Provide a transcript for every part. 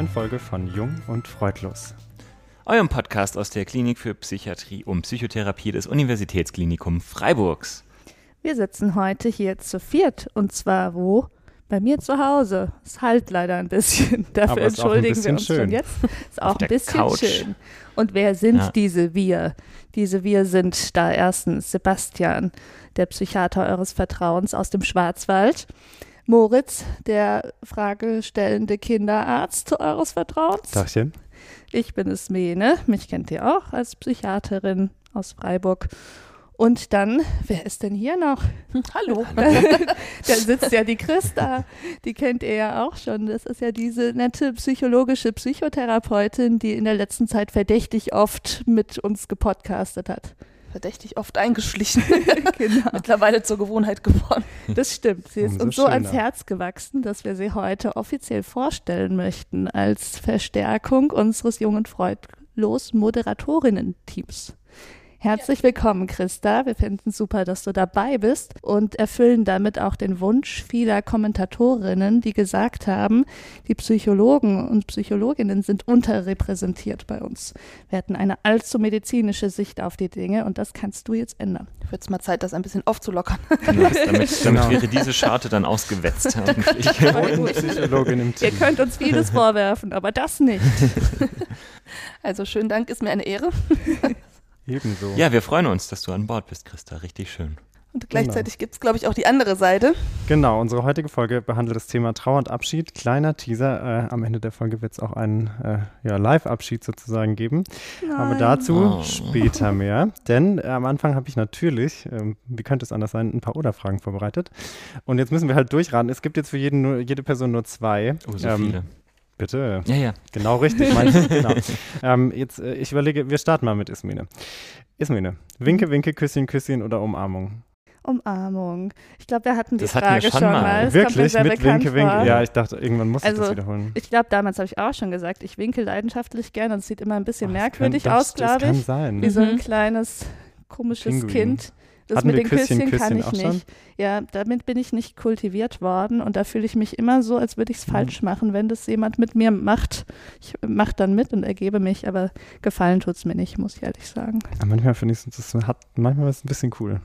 neuen Folge von Jung und Freudlos. Eurem Podcast aus der Klinik für Psychiatrie und Psychotherapie des Universitätsklinikums Freiburgs. Wir sitzen heute hier zu viert und zwar wo? Bei mir zu Hause. Es halt leider ein bisschen. Dafür Aber ist auch ein entschuldigen wir uns schön. schon jetzt. Ist auch ein bisschen Couch. schön. Und wer sind Ja. diese wir? Diese wir sind da erstens Sebastian, der Psychiater eures Vertrauens aus dem Schwarzwald. Moritz, der fragestellende Kinderarzt eures Vertrauens. Dachchen. Ich bin es Mene, mich kennt ihr auch als Psychiaterin aus Freiburg. Und dann, wer ist denn hier noch? Hallo. da sitzt ja die Christa, die kennt ihr ja auch schon. Das ist ja diese nette psychologische Psychotherapeutin, die in der letzten Zeit verdächtig oft mit uns gepodcastet hat. Verdächtig oft eingeschlichen. Genau. Mittlerweile zur Gewohnheit geworden. Das stimmt. Sie ist Umso uns so ans schöner. Herz gewachsen, dass wir sie heute offiziell vorstellen möchten als Verstärkung unseres jungen Freudlos Moderatorinnen-Teams. Herzlich willkommen, Christa. Wir finden super, dass du dabei bist und erfüllen damit auch den Wunsch vieler Kommentatorinnen, die gesagt haben, die Psychologen und Psychologinnen sind unterrepräsentiert bei uns. Wir hatten eine allzu medizinische Sicht auf die Dinge und das kannst du jetzt ändern. Wird es mal Zeit, das ein bisschen aufzulockern. Genau, damit damit Genau. wäre diese Scharte dann ausgewetzt. Ihr könnt uns vieles vorwerfen, aber das nicht. Also schönen Dank, ist mir eine Ehre. Ebenso. ja, wir freuen uns, dass du an Bord bist, Christa. Richtig schön. Und gleichzeitig gibt es, glaube ich, auch die andere Seite. Genau, unsere heutige Folge behandelt das Thema Trauer und Abschied. Kleiner Teaser, äh, am Ende der Folge wird es auch einen äh, ja, Live-Abschied sozusagen geben. Aber dazu Oh. später mehr. Denn äh, am Anfang habe ich natürlich, ähm, wie könnte es anders sein, ein paar Oder-Fragen vorbereitet. Und jetzt müssen wir halt durchraten. Es gibt jetzt für jeden nur, jede Person nur zwei. Oh, so Ähm, viele. Bitte. Ja, ja. Genau richtig, meinst genau. ähm, jetzt, äh, ich überlege, wir starten mal mit Ismene. Ismene, Winke, Winke, Küsschen, Küsschen oder Umarmung? Umarmung. Ich glaube, wir hatten die Das hatten wir Frage schon schon mal. mal. Mir Wirklich? sehr Mit Winke, Winke? vor. Ja, ich dachte, irgendwann muss ich Also, das wiederholen. Ich glaube, damals habe ich auch schon gesagt, ich winke leidenschaftlich gerne und es sieht immer ein bisschen das merkwürdig kann, aus, das, das glaube kann ich. sein. Wie so ein Mhm. kleines, komisches Pinguin. Kind. Das Hatten mit den Küsschen, Küsschen, kann Küsschen ich schon? nicht. Ja, damit bin ich nicht kultiviert worden und da fühle ich mich immer so, als würde ich es Mhm. falsch machen, wenn das jemand mit mir macht. Ich mache dann mit und ergebe mich, aber gefallen tut es mir nicht, muss ich ehrlich sagen. Aber manchmal finde ich es, das hat, manchmal ist es ein bisschen cool.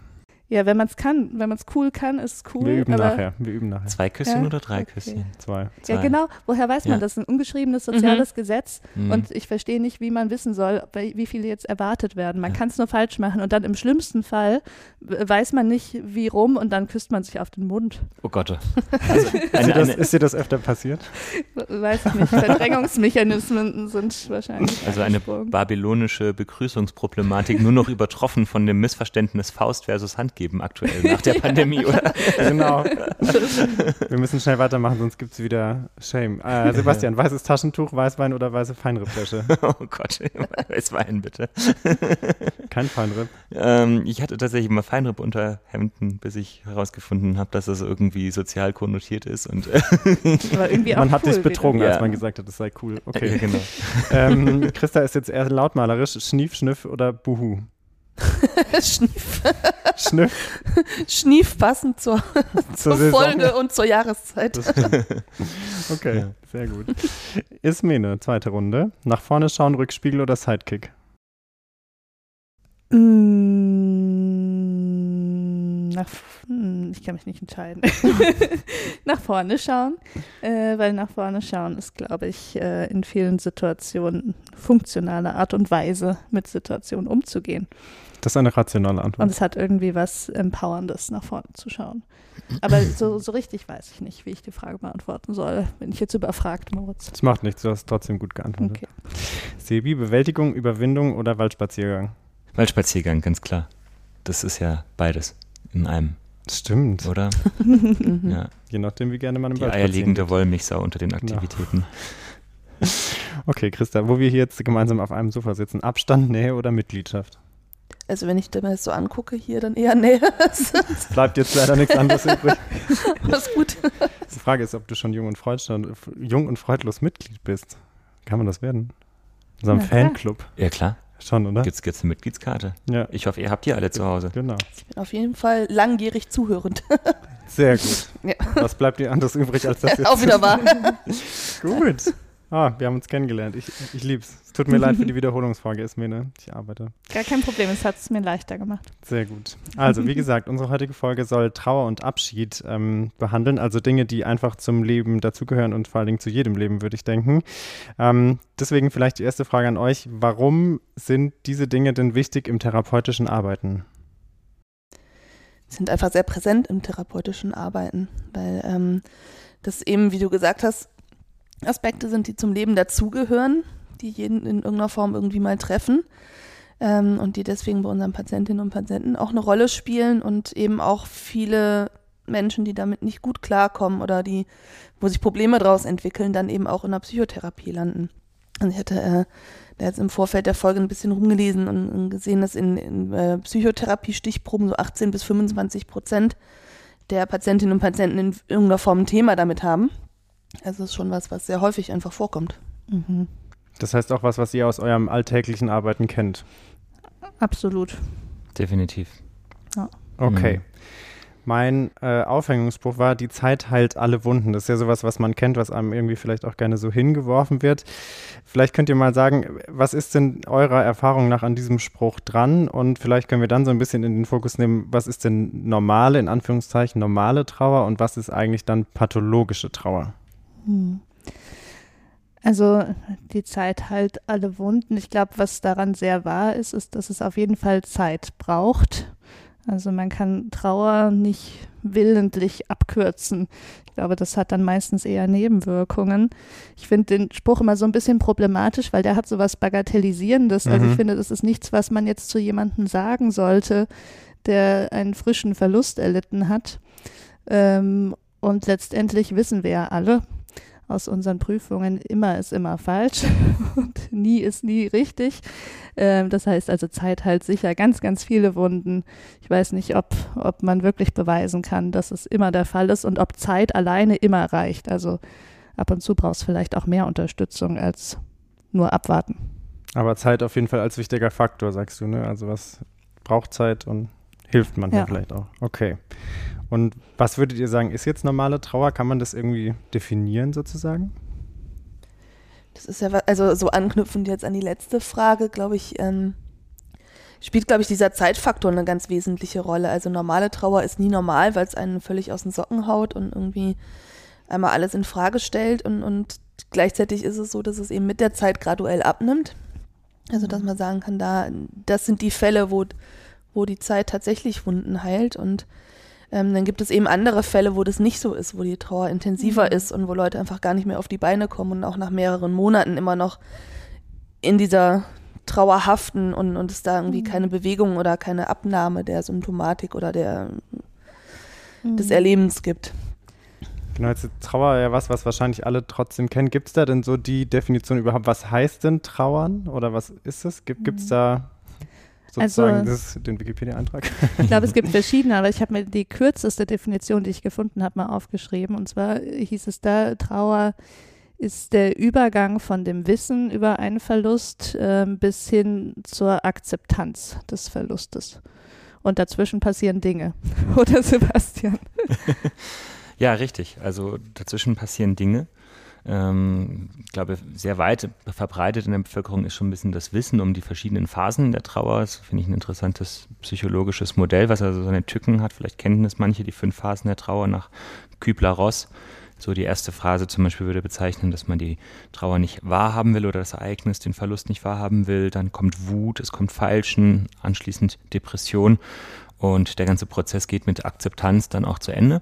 Ja, wenn man es kann, wenn man es cool kann, ist es cool. wir üben aber nachher, wir üben nachher. Zwei Küsschen Ja, oder drei okay. Küsschen? Zwei. Ja, Zwei. genau. Woher weiß man Ja. das? ist ein ungeschriebenes soziales Gesetz Mhm. und ich verstehe nicht, wie man wissen soll, wie viele jetzt erwartet werden. Man Ja. kann es nur falsch machen und dann im schlimmsten Fall weiß man nicht, wie rum und dann küsst man sich auf den Mund. oh Gott. Also, Ist, dir eine, das, eine, ist dir das öfter passiert? Weiß ich nicht. Verdrängungsmechanismen sind wahrscheinlich. also eine babylonische Begrüßungsproblematik, nur noch übertroffen von dem Missverständnis Faust versus Handgeben aktuell nach der Pandemie, oder? genau. wir müssen schnell weitermachen, sonst gibt es wieder Shame. Äh, Sebastian, weißes Taschentuch, Weißwein oder weiße Feinrippwäsche? Oh Gott, es Wein bitte. Kein Feinripp. Ähm, ich hatte tatsächlich mal Feinripp unter Hemden, bis ich herausgefunden habe, dass das irgendwie sozial konnotiert ist. Und Aber irgendwie auch Man hat cool dich betrogen, wieder. als Ja. man gesagt hat, es sei cool. ja, Okay. genau. ähm, Christa ist jetzt eher lautmalerisch. Schnief, Schniff oder Buhu? Schnief, Schniff Schnief passend zur, zur Saison. Folge und zur Jahreszeit. Okay, Ja. sehr gut. Ismene, zweite Runde. Nach vorne schauen, Rückspiegel oder Sidekick? Mm, Nach, hm, ich kann mich nicht entscheiden. nach vorne schauen, äh, weil nach vorne schauen ist, glaube ich, äh, in vielen Situationen funktionale Art und Weise, mit Situationen umzugehen. Das ist eine rationale Und Antwort. es hat irgendwie was Empowerndes, nach vorne zu schauen. Aber so, so richtig weiß ich nicht, wie ich die Frage beantworten soll. Bin ich jetzt überfragt, Moritz? Das macht nichts, du hast trotzdem gut geantwortet. Okay. Sebi, Bewältigung, Überwindung oder Waldspaziergang? Waldspaziergang, ganz klar. Das ist ja beides in einem, Stimmt. oder? Mhm. Ja. Je nachdem, wie gerne man im Die Wald eierlegende Wollmilchsau unter den Aktivitäten. geht. Okay, Christa, wo wir hier jetzt gemeinsam auf einem Sofa sitzen, Abstand, Nähe oder Mitgliedschaft? Also wenn ich mir das so angucke, hier dann eher näher. Es bleibt jetzt leider nichts anderes übrig. Alles gut. Die Frage ist, ob du schon jung und, freudlos, jung und freudlos Mitglied bist. Kann man das werden? In so einem Na klar. Fanclub. Ja, klar. Schon, oder? Gibt es eine Mitgliedskarte? Ja, Ich hoffe, ihr habt die alle zu Hause. genau. Ich bin auf jeden Fall langjährig zuhörend. Sehr gut. Ja. Was bleibt dir anderes übrig, als das jetzt Auch wieder wahr. Gut. Ah, wir haben uns kennengelernt. Ich, ich lieb's. Es tut mir leid für die Wiederholungsfrage, Ismene. Ich arbeite. Gar kein Problem, es hat es mir leichter gemacht. Sehr gut. Also, wie gesagt, unsere heutige Folge soll Trauer und Abschied ähm, behandeln. Also Dinge, die einfach zum Leben dazugehören und vor allen Dingen zu jedem Leben, würde ich denken. Ähm, deswegen vielleicht die erste Frage an euch. Warum sind diese Dinge denn wichtig im therapeutischen Arbeiten? sind einfach sehr präsent im therapeutischen Arbeiten, weil ähm, das eben, wie du gesagt hast, Aspekte sind, die zum Leben dazugehören, die jeden in irgendeiner Form irgendwie mal treffen ähm, und die deswegen bei unseren Patientinnen und Patienten auch eine Rolle spielen und eben auch viele Menschen, die damit nicht gut klarkommen oder die, wo sich Probleme daraus entwickeln, dann eben auch in der Psychotherapie landen. Und ich hatte äh, da jetzt im Vorfeld der Folge ein bisschen rumgelesen und, und gesehen, dass in, in äh, Psychotherapie-Stichproben so 18 bis 25 Prozent der Patientinnen und Patienten in irgendeiner Form ein Thema damit haben. Also das ist schon was, was sehr häufig einfach vorkommt. Mhm. Das heißt auch was, was ihr aus eurem alltäglichen Arbeiten kennt. Absolut. Definitiv. Okay. Mhm. Mein äh, Aufhängungsspruch war, die Zeit heilt alle Wunden. Das ist ja sowas, was man kennt, was einem irgendwie vielleicht auch gerne so hingeworfen wird. Vielleicht könnt ihr mal sagen, was ist denn eurer Erfahrung nach an diesem Spruch dran? Und vielleicht können wir dann so ein bisschen in den Fokus nehmen, was ist denn normale, in Anführungszeichen, normale Trauer und was ist eigentlich dann pathologische Trauer? Hm. Also die Zeit heilt alle Wunden. Ich glaube, was daran sehr wahr ist, ist, dass es auf jeden Fall Zeit braucht. Also man kann Trauer nicht willentlich abkürzen. Ich glaube, das hat dann meistens eher Nebenwirkungen. Ich finde den Spruch immer so ein bisschen problematisch, weil der hat so was Bagatellisierendes. Also Mhm. ich finde, das ist nichts, was man jetzt zu jemandem sagen sollte, der einen frischen Verlust erlitten hat. Ähm, und letztendlich wissen wir ja alle aus unseren Prüfungen, immer ist immer falsch und nie ist nie richtig. Ähm, das heißt also, Zeit heilt sicher ganz, ganz viele Wunden. Ich weiß nicht, ob, ob man wirklich beweisen kann, dass es immer der Fall ist und ob Zeit alleine immer reicht. Also ab und zu brauchst du vielleicht auch mehr Unterstützung als nur abwarten. Aber Zeit auf jeden Fall als wichtiger Faktor, sagst du, ne? Also was braucht Zeit und hilft manchmal Ja. vielleicht auch. Okay. Und was würdet ihr sagen, ist jetzt normale Trauer? Kann man das irgendwie definieren sozusagen? Das ist ja, also so anknüpfend jetzt an die letzte Frage, glaube ich, ähm, spielt, glaube ich, dieser Zeitfaktor eine ganz wesentliche Rolle. Also normale Trauer ist nie normal, weil es einen völlig aus den Socken haut und irgendwie einmal alles in Frage stellt und, und gleichzeitig ist es so, dass es eben mit der Zeit graduell abnimmt. Also dass man sagen kann, da, das sind die Fälle, wo, wo die Zeit tatsächlich Wunden heilt und ähm, dann gibt es eben andere Fälle, wo das nicht so ist, wo die Trauer intensiver Mhm. ist und wo Leute einfach gar nicht mehr auf die Beine kommen und auch nach mehreren Monaten immer noch in dieser Trauer haften und, und es da irgendwie Mhm. keine Bewegung oder keine Abnahme der Symptomatik oder der, des Mhm. Erlebens gibt. Genau, jetzt ist Trauer ja was, was wahrscheinlich alle trotzdem kennen. Gibt es da denn so die Definition überhaupt, was heißt denn Trauern oder was ist es? Gibt es da sozusagen Also- das, den Wikipedia-Eintrag? Ich glaube, es gibt verschiedene, aber ich habe mir die kürzeste Definition, die ich gefunden habe, mal aufgeschrieben. Und zwar hieß es da, Trauer ist der Übergang von dem Wissen über einen Verlust ähm, bis hin zur Akzeptanz des Verlustes. Und dazwischen passieren Dinge. Oder Sebastian? Ja, richtig. Also dazwischen passieren Dinge. Ähm, ich glaube, sehr weit verbreitet in der Bevölkerung ist schon ein bisschen das Wissen um die verschiedenen Phasen der Trauer. Das finde ich ein interessantes psychologisches Modell, was also seine Tücken hat. Vielleicht kennen es manche, die fünf Phasen der Trauer nach Kübler-Ross. So die erste Phase zum Beispiel würde bezeichnen, dass man die Trauer nicht wahrhaben will oder das Ereignis, den Verlust nicht wahrhaben will. Dann kommt Wut, es kommt Feilschen, anschließend Depression. Und der ganze Prozess geht mit Akzeptanz dann auch zu Ende.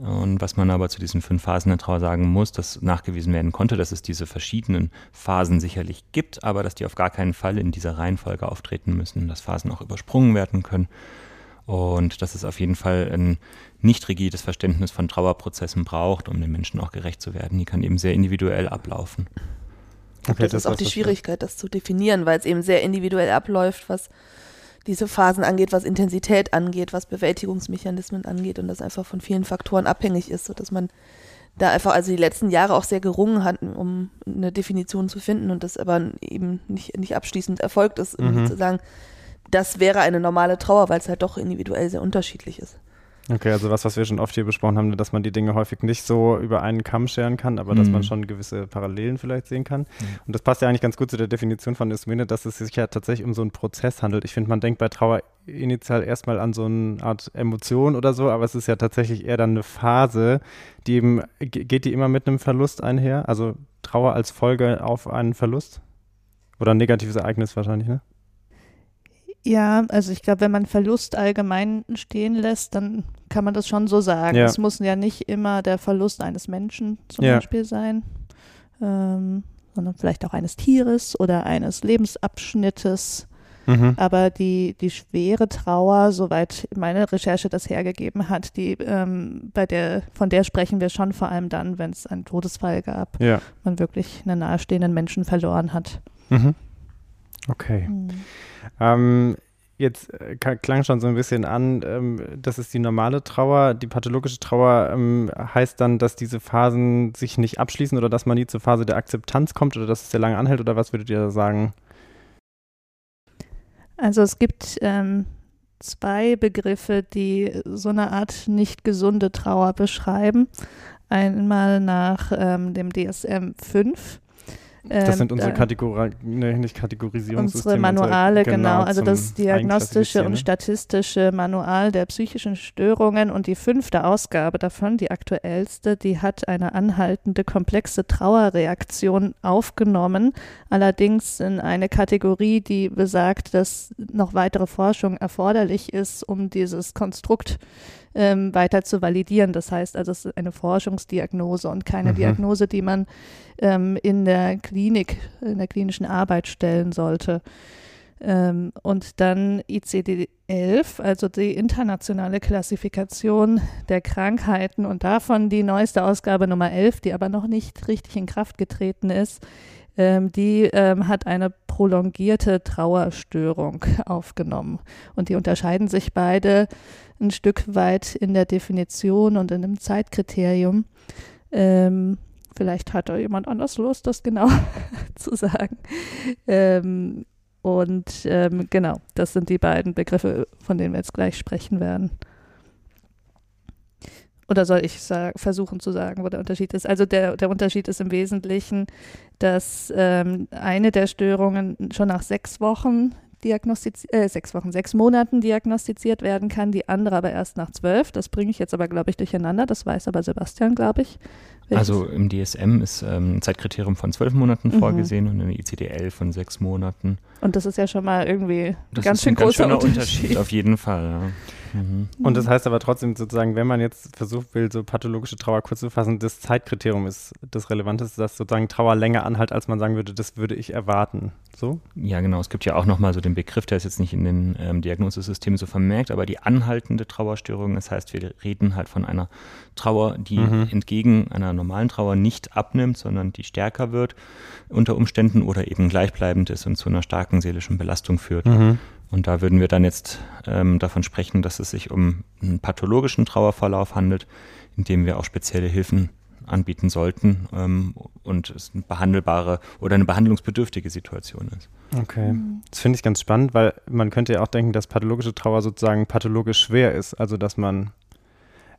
Und was man aber zu diesen fünf Phasen der Trauer sagen muss, dass nachgewiesen werden konnte, dass es diese verschiedenen Phasen sicherlich gibt, aber dass die auf gar keinen Fall in dieser Reihenfolge auftreten müssen, dass Phasen auch übersprungen werden können. Und dass es auf jeden Fall ein nicht rigides Verständnis von Trauerprozessen braucht, um den Menschen auch gerecht zu werden. Die kann eben sehr individuell ablaufen. Okay, das, ist auch die Schwierigkeit, das zu definieren, weil es eben sehr individuell abläuft, was diese Phasen angeht, was Intensität angeht, was Bewältigungsmechanismen angeht und das einfach von vielen Faktoren abhängig ist, sodass man da einfach also die letzten Jahre auch sehr gerungen hatten, um eine Definition zu finden und das aber eben nicht, nicht abschließend erfolgt ist, mhm. zu sagen, das wäre eine normale Trauer, weil es halt doch individuell sehr unterschiedlich ist. Okay, also was, was wir schon oft hier besprochen haben, dass man die Dinge häufig nicht so über einen Kamm scheren kann, aber mhm. dass man mhm. schon gewisse Parallelen vielleicht sehen kann. Mhm. Und das passt ja eigentlich ganz gut zu der Definition von Ismene, dass es sich ja tatsächlich um so einen Prozess handelt. Ich finde, man denkt bei Trauer initial erstmal an so eine Art Emotion oder so, aber es ist ja tatsächlich eher dann eine Phase, die eben, geht die immer mit einem Verlust einher? Also Trauer als Folge auf einen Verlust? Oder ein negatives Ereignis wahrscheinlich, ne? Ja, also ich glaube, wenn man Verlust allgemein stehen lässt, dann kann man das schon so sagen. Ja. Es muss ja nicht immer der Verlust eines Menschen zum ja. Beispiel sein, ähm, sondern vielleicht auch eines Tieres oder eines Lebensabschnittes. Mhm. Aber die, die schwere Trauer, soweit meine Recherche das hergegeben hat, die, ähm, bei der, von der sprechen wir schon vor allem dann, wenn es einen Todesfall gab, ja. man wirklich einen nahestehenden Menschen verloren hat. Mhm. Okay. Mhm. Ähm, jetzt äh, klang schon so ein bisschen an, ähm, das ist die normale Trauer. Die pathologische Trauer ähm, heißt dann, dass diese Phasen sich nicht abschließen oder dass man nie zur Phase der Akzeptanz kommt oder dass es sehr lange anhält oder was würdet ihr da sagen? Also es gibt ähm, zwei Begriffe, die so eine Art nicht gesunde Trauer beschreiben. Einmal nach ähm, dem DSM 5 das sind ähm, unsere Kategori ne, nicht Kategorisierungssysteme. Unsere Manuale, unsere, genau, genau. Also das diagnostische und statistische Manual der psychischen Störungen und die fünfte Ausgabe davon, die aktuellste, die hat eine anhaltende komplexe Trauerreaktion aufgenommen, allerdings in eine Kategorie, die besagt, dass noch weitere Forschung erforderlich ist, um dieses Konstrukt ähm, weiter zu validieren. Das heißt also, es ist eine Forschungsdiagnose und keine mhm. Diagnose, die man ähm, in der Klinik, in der klinischen Arbeit stellen sollte. Ähm, und dann ICD-11, also die internationale Klassifikation der Krankheiten und davon die neueste Ausgabe Nummer 11, die aber noch nicht richtig in Kraft getreten ist, ähm, die ähm, hat eine prolongierte Trauerstörung aufgenommen. Und die unterscheiden sich beide ein Stück weit in der Definition und in dem Zeitkriterium. Ähm, vielleicht hat da jemand anders Lust, das genau zu sagen. Ähm, und ähm, genau, das sind die beiden Begriffe, von denen wir jetzt gleich sprechen werden. Oder soll ich versuchen zu sagen, wo der Unterschied ist? Also der, der Unterschied ist im Wesentlichen, dass ähm, eine der Störungen schon nach sechs Wochen diagnostiziert, äh, sechs Wochen, sechs Monaten diagnostiziert werden kann, die andere aber erst nach zwölf. Das bringe ich jetzt aber, glaube ich, durcheinander. Das weiß aber Sebastian, glaube ich. Also im DSM ist ähm, ein Zeitkriterium von zwölf Monaten mhm. vorgesehen und der ICD-11 von sechs Monaten. Und das ist ja schon mal irgendwie das ganz schön ein großer ganz Unterschied. Unterschied. Auf jeden Fall, ja. Mhm. Und das heißt aber trotzdem sozusagen, wenn man jetzt versucht will, so pathologische Trauer kurz zu fassen, das Zeitkriterium ist das Relevanteste, dass sozusagen Trauer länger anhält, als man sagen würde, das würde ich erwarten. So? Ja, genau. Es gibt ja auch nochmal so den Begriff, der ist jetzt nicht in den ähm, Diagnosesystemen so vermerkt, aber die anhaltende Trauerstörung, das heißt, wir reden halt von einer Trauer, die mhm. entgegen einer normalen Trauer nicht abnimmt, sondern die stärker wird unter Umständen oder eben gleichbleibend ist und zu einer starken seelischen Belastung führt. Mhm. Und da würden wir dann jetzt ähm, davon sprechen, dass es sich um einen pathologischen Trauerverlauf handelt, in dem wir auch spezielle Hilfen anbieten sollten ähm, und es eine behandelbare oder eine behandlungsbedürftige Situation ist. Okay, das finde ich ganz spannend, weil man könnte ja auch denken, dass pathologische Trauer sozusagen pathologisch schwer ist, also dass man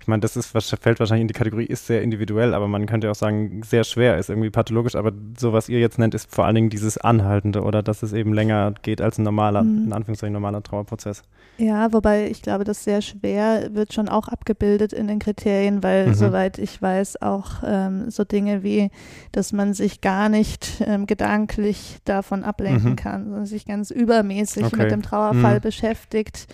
ich meine, das ist, fällt wahrscheinlich in die Kategorie, ist sehr individuell, aber man könnte auch sagen, sehr schwer, ist irgendwie pathologisch, aber so was ihr jetzt nennt, ist vor allen Dingen dieses Anhaltende oder dass es eben länger geht als ein normaler, mhm. in Anführungszeichen normaler Trauerprozess. Ja, wobei ich glaube, das sehr schwer wird schon auch abgebildet in den Kriterien, weil mhm. soweit ich weiß, auch ähm, so Dinge wie, dass man sich gar nicht ähm, gedanklich davon ablenken mhm. kann, sondern sich ganz übermäßig okay. mit dem Trauerfall mhm. beschäftigt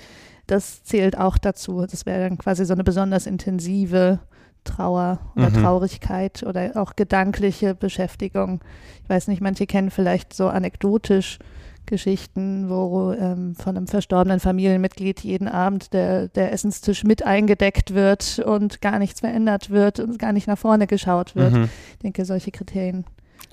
das zählt auch dazu. Das wäre dann quasi so eine besonders intensive Trauer oder mhm. Traurigkeit oder auch gedankliche Beschäftigung. Ich weiß nicht, manche kennen vielleicht so anekdotisch Geschichten, wo ähm, von einem verstorbenen Familienmitglied jeden Abend der, der Essenstisch mit eingedeckt wird und gar nichts verändert wird und gar nicht nach vorne geschaut wird. Mhm. Ich denke, solche Kriterien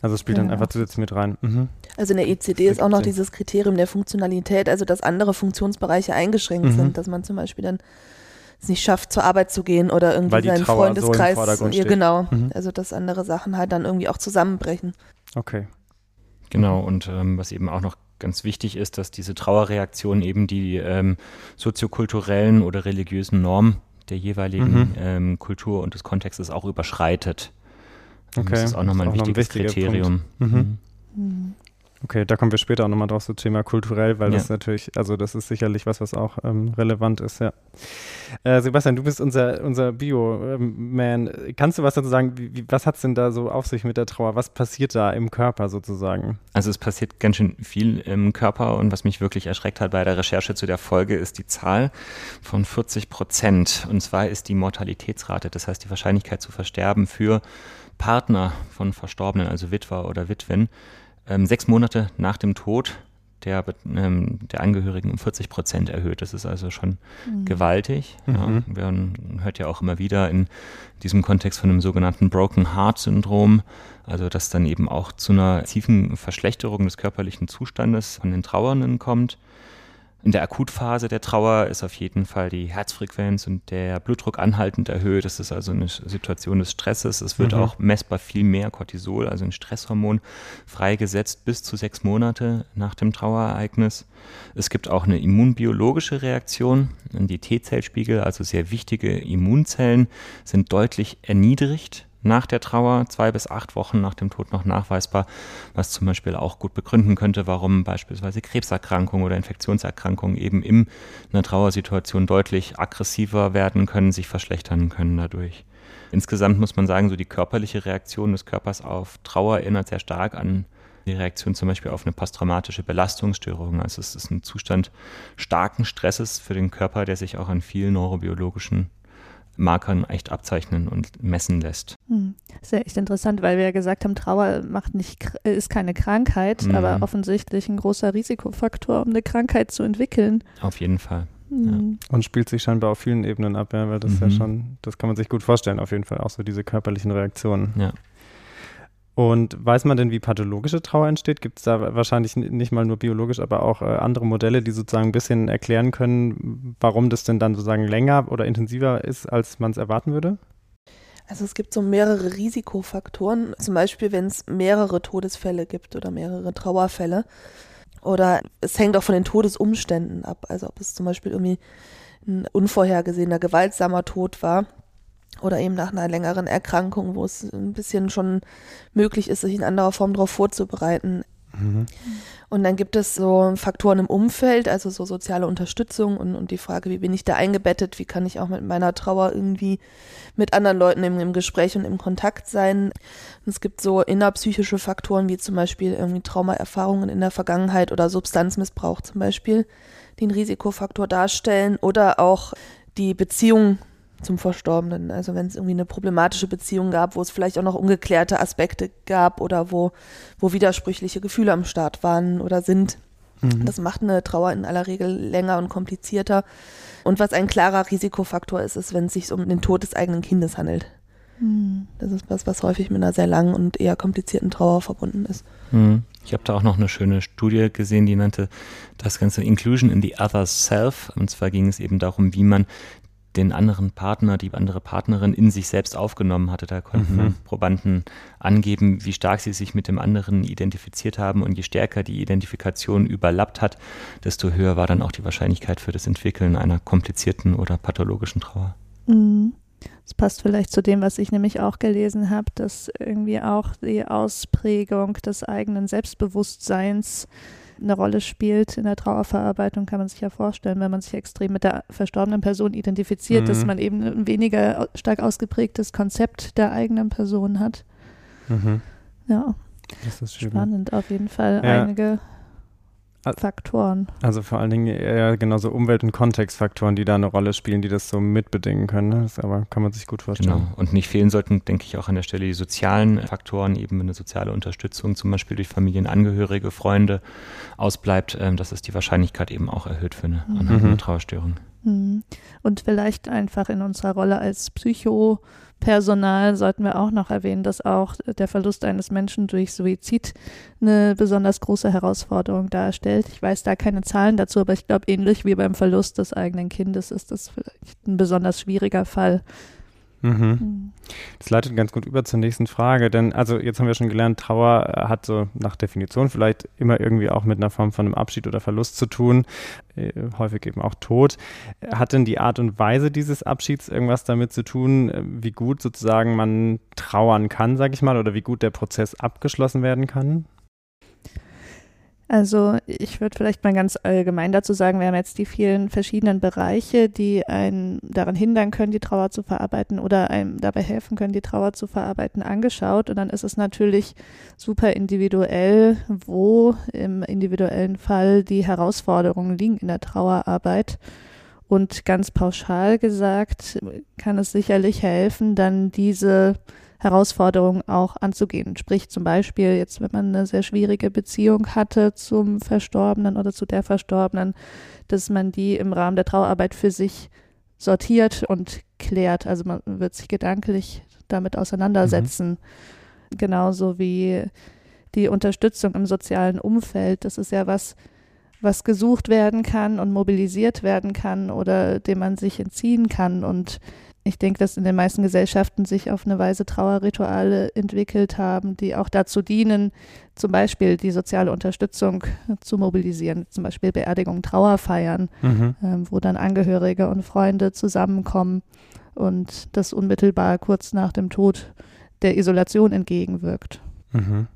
also es spielt dann einfach zusätzlich mit rein. Mhm. Also in der ECD ist auch noch dieses Kriterium der Funktionalität, also dass andere Funktionsbereiche eingeschränkt mhm. sind, dass man zum Beispiel dann es nicht schafft, zur Arbeit zu gehen oder irgendwie Weil die seinen Trauer so im Freundeskreis. Vordergrund ja, genau. Mhm. Also dass andere Sachen halt dann irgendwie auch zusammenbrechen. Okay. Genau, und ähm, was eben auch noch ganz wichtig ist, dass diese Trauerreaktion eben die ähm, soziokulturellen oder religiösen Normen der jeweiligen Mhm. ähm, Kultur und des Kontextes auch überschreitet. Okay, Das ist auch nochmal ein auch noch ein wichtiges Kriterium. Mhm. Mhm. Okay, da kommen wir später auch nochmal drauf, so Thema kulturell, weil Ja. das natürlich, also das ist sicherlich was, was auch ähm, relevant ist, ja. Äh, Sebastian, du bist unser, unser Bio-Man. Kannst du was dazu sagen, wie, wie, was hat es denn da so auf sich mit der Trauer? Was passiert da im Körper sozusagen? Also es passiert ganz schön viel im Körper und was mich wirklich erschreckt hat bei der Recherche zu der Folge ist die Zahl von 40 Prozent. Und zwar ist die Mortalitätsrate, das heißt die Wahrscheinlichkeit zu versterben für Partner von Verstorbenen, also Witwer oder Witwen, ähm, sechs Monate nach dem Tod der, ähm, der Angehörigen um 40 Prozent erhöht. Das ist also schon gewaltig. Ja. Mhm. Man hört ja auch immer wieder in diesem Kontext von einem sogenannten Broken Heart Syndrom, also dass dann eben auch zu einer tiefen Verschlechterung des körperlichen Zustandes von den Trauernden kommt. In der Akutphase der Trauer ist auf jeden Fall die Herzfrequenz und der Blutdruck anhaltend erhöht. Das ist also eine Situation des Stresses. Es wird Mhm. auch messbar viel mehr Cortisol, also ein Stresshormon, freigesetzt bis zu sechs Monate nach dem Trauerereignis. Es gibt auch eine immunbiologische Reaktion. Die T-Zellspiegel, also sehr wichtige Immunzellen, sind deutlich erniedrigt nach der Trauer, zwei bis acht Wochen nach dem Tod noch nachweisbar, was zum Beispiel auch gut begründen könnte, warum beispielsweise Krebserkrankungen oder Infektionserkrankungen eben in einer Trauersituation deutlich aggressiver werden können, sich verschlechtern können dadurch. Insgesamt muss man sagen, so die körperliche Reaktion des Körpers auf Trauer erinnert sehr stark an die Reaktion zum Beispiel auf eine posttraumatische Belastungsstörung. Also es ist ein Zustand starken Stresses für den Körper, der sich auch an vielen neurobiologischen Markern echt abzeichnen und messen lässt. Hm. Ist ja echt interessant, weil wir ja gesagt haben, Trauer macht nicht, kr- äh, ist keine Krankheit, Mhm. aber offensichtlich ein großer Risikofaktor, um eine Krankheit zu entwickeln. Auf jeden Fall. Hm. Und spielt sich scheinbar auf vielen Ebenen ab, ja, weil das ja Mhm. schon, das kann man sich gut vorstellen, auf jeden Fall, auch so diese körperlichen Reaktionen. Ja. Und weiß man denn, wie pathologische Trauer entsteht? Gibt es da wahrscheinlich nicht mal nur biologisch, aber auch äh, andere Modelle, die sozusagen ein bisschen erklären können, warum das denn dann sozusagen länger oder intensiver ist, als man es erwarten würde? Also es gibt so mehrere Risikofaktoren, zum Beispiel wenn es mehrere Todesfälle gibt oder mehrere Trauerfälle. Oder es hängt auch von den Todesumständen ab. Also ob es zum Beispiel irgendwie ein unvorhergesehener, gewaltsamer Tod war oder eben nach einer längeren Erkrankung, wo es ein bisschen schon möglich ist, sich in anderer Form darauf vorzubereiten. Mhm. Und dann gibt es so Faktoren im Umfeld, also so soziale Unterstützung und, und die Frage, wie bin ich da eingebettet, wie kann ich auch mit meiner Trauer irgendwie mit anderen Leuten im, im Gespräch und im Kontakt sein. Und es gibt so innerpsychische Faktoren, wie zum Beispiel irgendwie Traumaerfahrungen in der Vergangenheit oder Substanzmissbrauch zum Beispiel, die einen Risikofaktor darstellen oder auch die Beziehung zum Verstorbenen. Also wenn es irgendwie eine problematische Beziehung gab, wo es vielleicht auch noch ungeklärte Aspekte gab oder wo, wo widersprüchliche Gefühle am Start waren oder sind. Mhm. Das macht eine Trauer in aller Regel länger und komplizierter. Und was ein klarer Risikofaktor ist, ist, wenn es sich um den Tod des eigenen Kindes handelt. Hm. Das ist was, was häufig mit einer sehr langen und eher komplizierten Trauer verbunden ist. Mhm. Ich habe da auch noch eine schöne Studie gesehen, die nannte das Ganze Inclusion in the Other Self. Und zwar ging es eben darum, wie man den anderen Partner, die andere Partnerin in sich selbst aufgenommen hatte. Da konnten Mhm. Probanden angeben, wie stark sie sich mit dem anderen identifiziert haben. Und je stärker die Identifikation überlappt hat, desto höher war dann auch die Wahrscheinlichkeit für das Entwickeln einer komplizierten oder pathologischen Trauer. Hm. Das passt vielleicht zu dem, was ich nämlich auch gelesen habe, dass irgendwie auch die Ausprägung des eigenen Selbstbewusstseins eine Rolle spielt in der Trauerverarbeitung, kann man sich ja vorstellen, wenn man sich extrem mit der verstorbenen Person identifiziert, Mhm. dass man eben ein weniger stark ausgeprägtes Konzept der eigenen Person hat. Mhm. Ja, Das ist schön. spannend auf jeden Fall. Ja. Einige Faktoren. Also vor allen Dingen eher genauso Umwelt- und Kontextfaktoren, die da eine Rolle spielen, die das so mitbedingen können. Ne? Das aber kann man sich gut vorstellen. Genau. Und nicht fehlen sollten, denke ich, auch an der Stelle die sozialen Faktoren, eben wenn eine soziale Unterstützung zum Beispiel durch Familienangehörige, Freunde ausbleibt, ähm, dass es die Wahrscheinlichkeit eben auch erhöht für eine Mhm. anhaltende Mhm. Trauerstörung. Hm. Und vielleicht einfach in unserer Rolle als Psycho Personal sollten wir auch noch erwähnen, dass auch der Verlust eines Menschen durch Suizid eine besonders große Herausforderung darstellt. Ich weiß da keine Zahlen dazu, aber ich glaube, ähnlich wie beim Verlust des eigenen Kindes ist das vielleicht ein besonders schwieriger Fall. Mhm. Hm. Das leitet ganz gut über zur nächsten Frage, denn also jetzt haben wir schon gelernt, Trauer äh, hat so nach Definition vielleicht immer irgendwie auch mit einer Form von einem Abschied oder Verlust zu tun, äh, häufig eben auch Tod. Hat denn die Art und Weise dieses Abschieds irgendwas damit zu tun, äh, wie gut sozusagen man trauern kann, sage ich mal, oder wie gut der Prozess abgeschlossen werden kann? Also ich würde vielleicht mal ganz allgemein dazu sagen, wir haben jetzt die vielen verschiedenen Bereiche, die einen daran hindern können, die Trauer zu verarbeiten oder einem dabei helfen können, die Trauer zu verarbeiten, angeschaut. Und dann ist es natürlich super individuell, wo im individuellen Fall die Herausforderungen liegen in der Trauerarbeit. Und ganz pauschal gesagt kann es sicherlich helfen, dann diese Herausforderungen auch anzugehen. Sprich zum Beispiel jetzt, wenn man eine sehr schwierige Beziehung hatte zum Verstorbenen oder zu der Verstorbenen, dass man die im Rahmen der Trauerarbeit für sich sortiert und klärt. Also man wird sich gedanklich damit auseinandersetzen. Mhm. Genauso wie die Unterstützung im sozialen Umfeld. Das ist ja was, was gesucht werden kann und mobilisiert werden kann oder dem man sich entziehen kann. Und ich denke, dass in den meisten Gesellschaften sich auf eine Weise Trauerrituale entwickelt haben, die auch dazu dienen, zum Beispiel die soziale Unterstützung zu mobilisieren, zum Beispiel Beerdigung, Trauerfeiern, mhm. ähm, wo dann Angehörige und Freunde zusammenkommen und das unmittelbar kurz nach dem Tod der Isolation entgegenwirkt. Mhm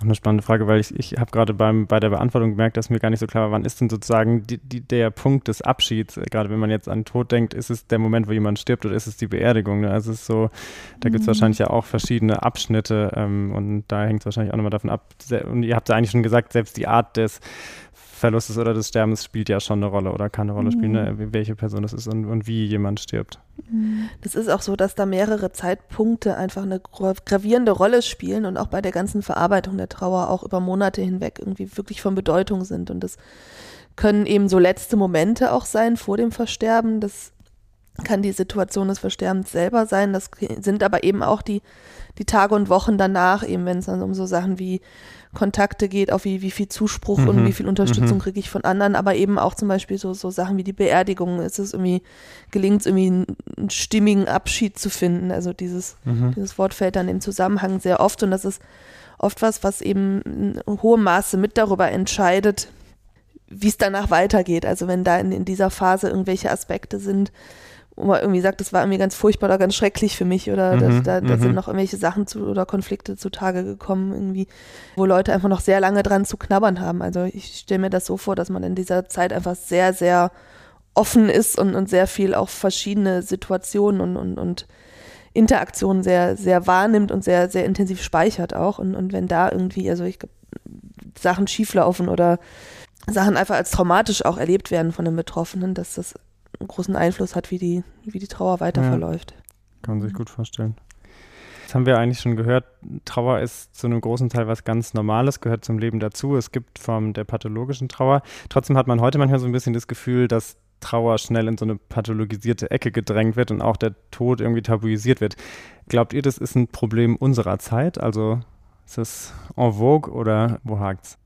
auch eine spannende Frage, weil ich, ich habe gerade bei der Beantwortung gemerkt, dass mir gar nicht so klar war, wann ist denn sozusagen die, die, der Punkt des Abschieds, gerade wenn man jetzt an Tod denkt, ist es der Moment, wo jemand stirbt oder ist es die Beerdigung? Ne? Also es ist so, da gibt es mhm. wahrscheinlich ja auch verschiedene Abschnitte ähm, und da hängt es wahrscheinlich auch nochmal davon ab, und ihr habt ja eigentlich schon gesagt, selbst die Art des Verlustes oder des Sterbens spielt ja schon eine Rolle oder kann eine Rolle spielen, ne? Mhm. welche Person das ist und, und wie jemand stirbt. Mhm. Das ist auch so, dass da mehrere Zeitpunkte einfach eine gravierende Rolle spielen und auch bei der ganzen Verarbeitung der Trauer auch über Monate hinweg irgendwie wirklich von Bedeutung sind. Und das können eben so letzte Momente auch sein vor dem Versterben. Das kann die Situation des Versterbens selber sein. Das sind aber eben auch die, die Tage und Wochen danach, eben wenn es dann um so Sachen wie Kontakte geht, auf wie, wie viel Zuspruch mhm. und wie viel Unterstützung mhm. kriege ich von anderen, aber eben auch zum Beispiel so, so Sachen wie die Beerdigung. Ist es irgendwie, gelingt es irgendwie einen, einen, stimmigen Abschied zu finden. Also dieses, mhm. dieses Wort fällt dann im Zusammenhang sehr oft und das ist oft was, was eben in hohem Maße mit darüber entscheidet, wie es danach weitergeht. Also wenn da in, in dieser Phase irgendwelche Aspekte sind, wo man irgendwie sagt, das war irgendwie ganz furchtbar oder ganz schrecklich für mich oder mhm, da, da mhm. sind noch irgendwelche Sachen zu oder Konflikte zutage gekommen, irgendwie, wo Leute einfach noch sehr lange dran zu knabbern haben. Also ich stelle mir das so vor, dass man in dieser Zeit einfach sehr, sehr offen ist und, und sehr viel auch verschiedene Situationen und, und, und Interaktionen sehr, sehr wahrnimmt und sehr, sehr intensiv speichert auch. Und, und wenn da irgendwie, also ich glaube, Sachen schieflaufen oder Sachen einfach als traumatisch auch erlebt werden von den Betroffenen, dass das großen Einfluss hat, wie die, wie die Trauer weiter ja, verläuft. Kann man sich gut vorstellen. Jetzt haben wir eigentlich schon gehört, Trauer ist zu einem großen Teil was ganz Normales, gehört zum Leben dazu. Es gibt Formen der pathologischen Trauer. Trotzdem hat man heute manchmal so ein bisschen das Gefühl, dass Trauer schnell in so eine pathologisierte Ecke gedrängt wird und auch der Tod irgendwie tabuisiert wird. Glaubt ihr, das ist ein Problem unserer Zeit? Also ist das en vogue oder wo hakt's?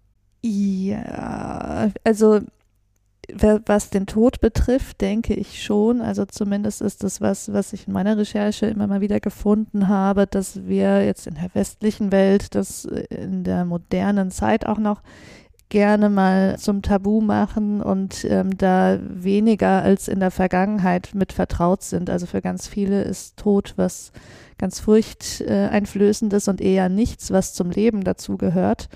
Ja, also was den Tod betrifft, denke ich schon. Also zumindest ist das was, was ich in meiner Recherche immer mal wieder gefunden habe, dass wir jetzt in der westlichen Welt, das in der modernen Zeit auch noch gerne mal zum Tabu machen und ähm, da weniger als in der Vergangenheit mit vertraut sind. Also für ganz viele ist Tod was ganz furchteinflößendes und eher nichts, was zum Leben dazugehört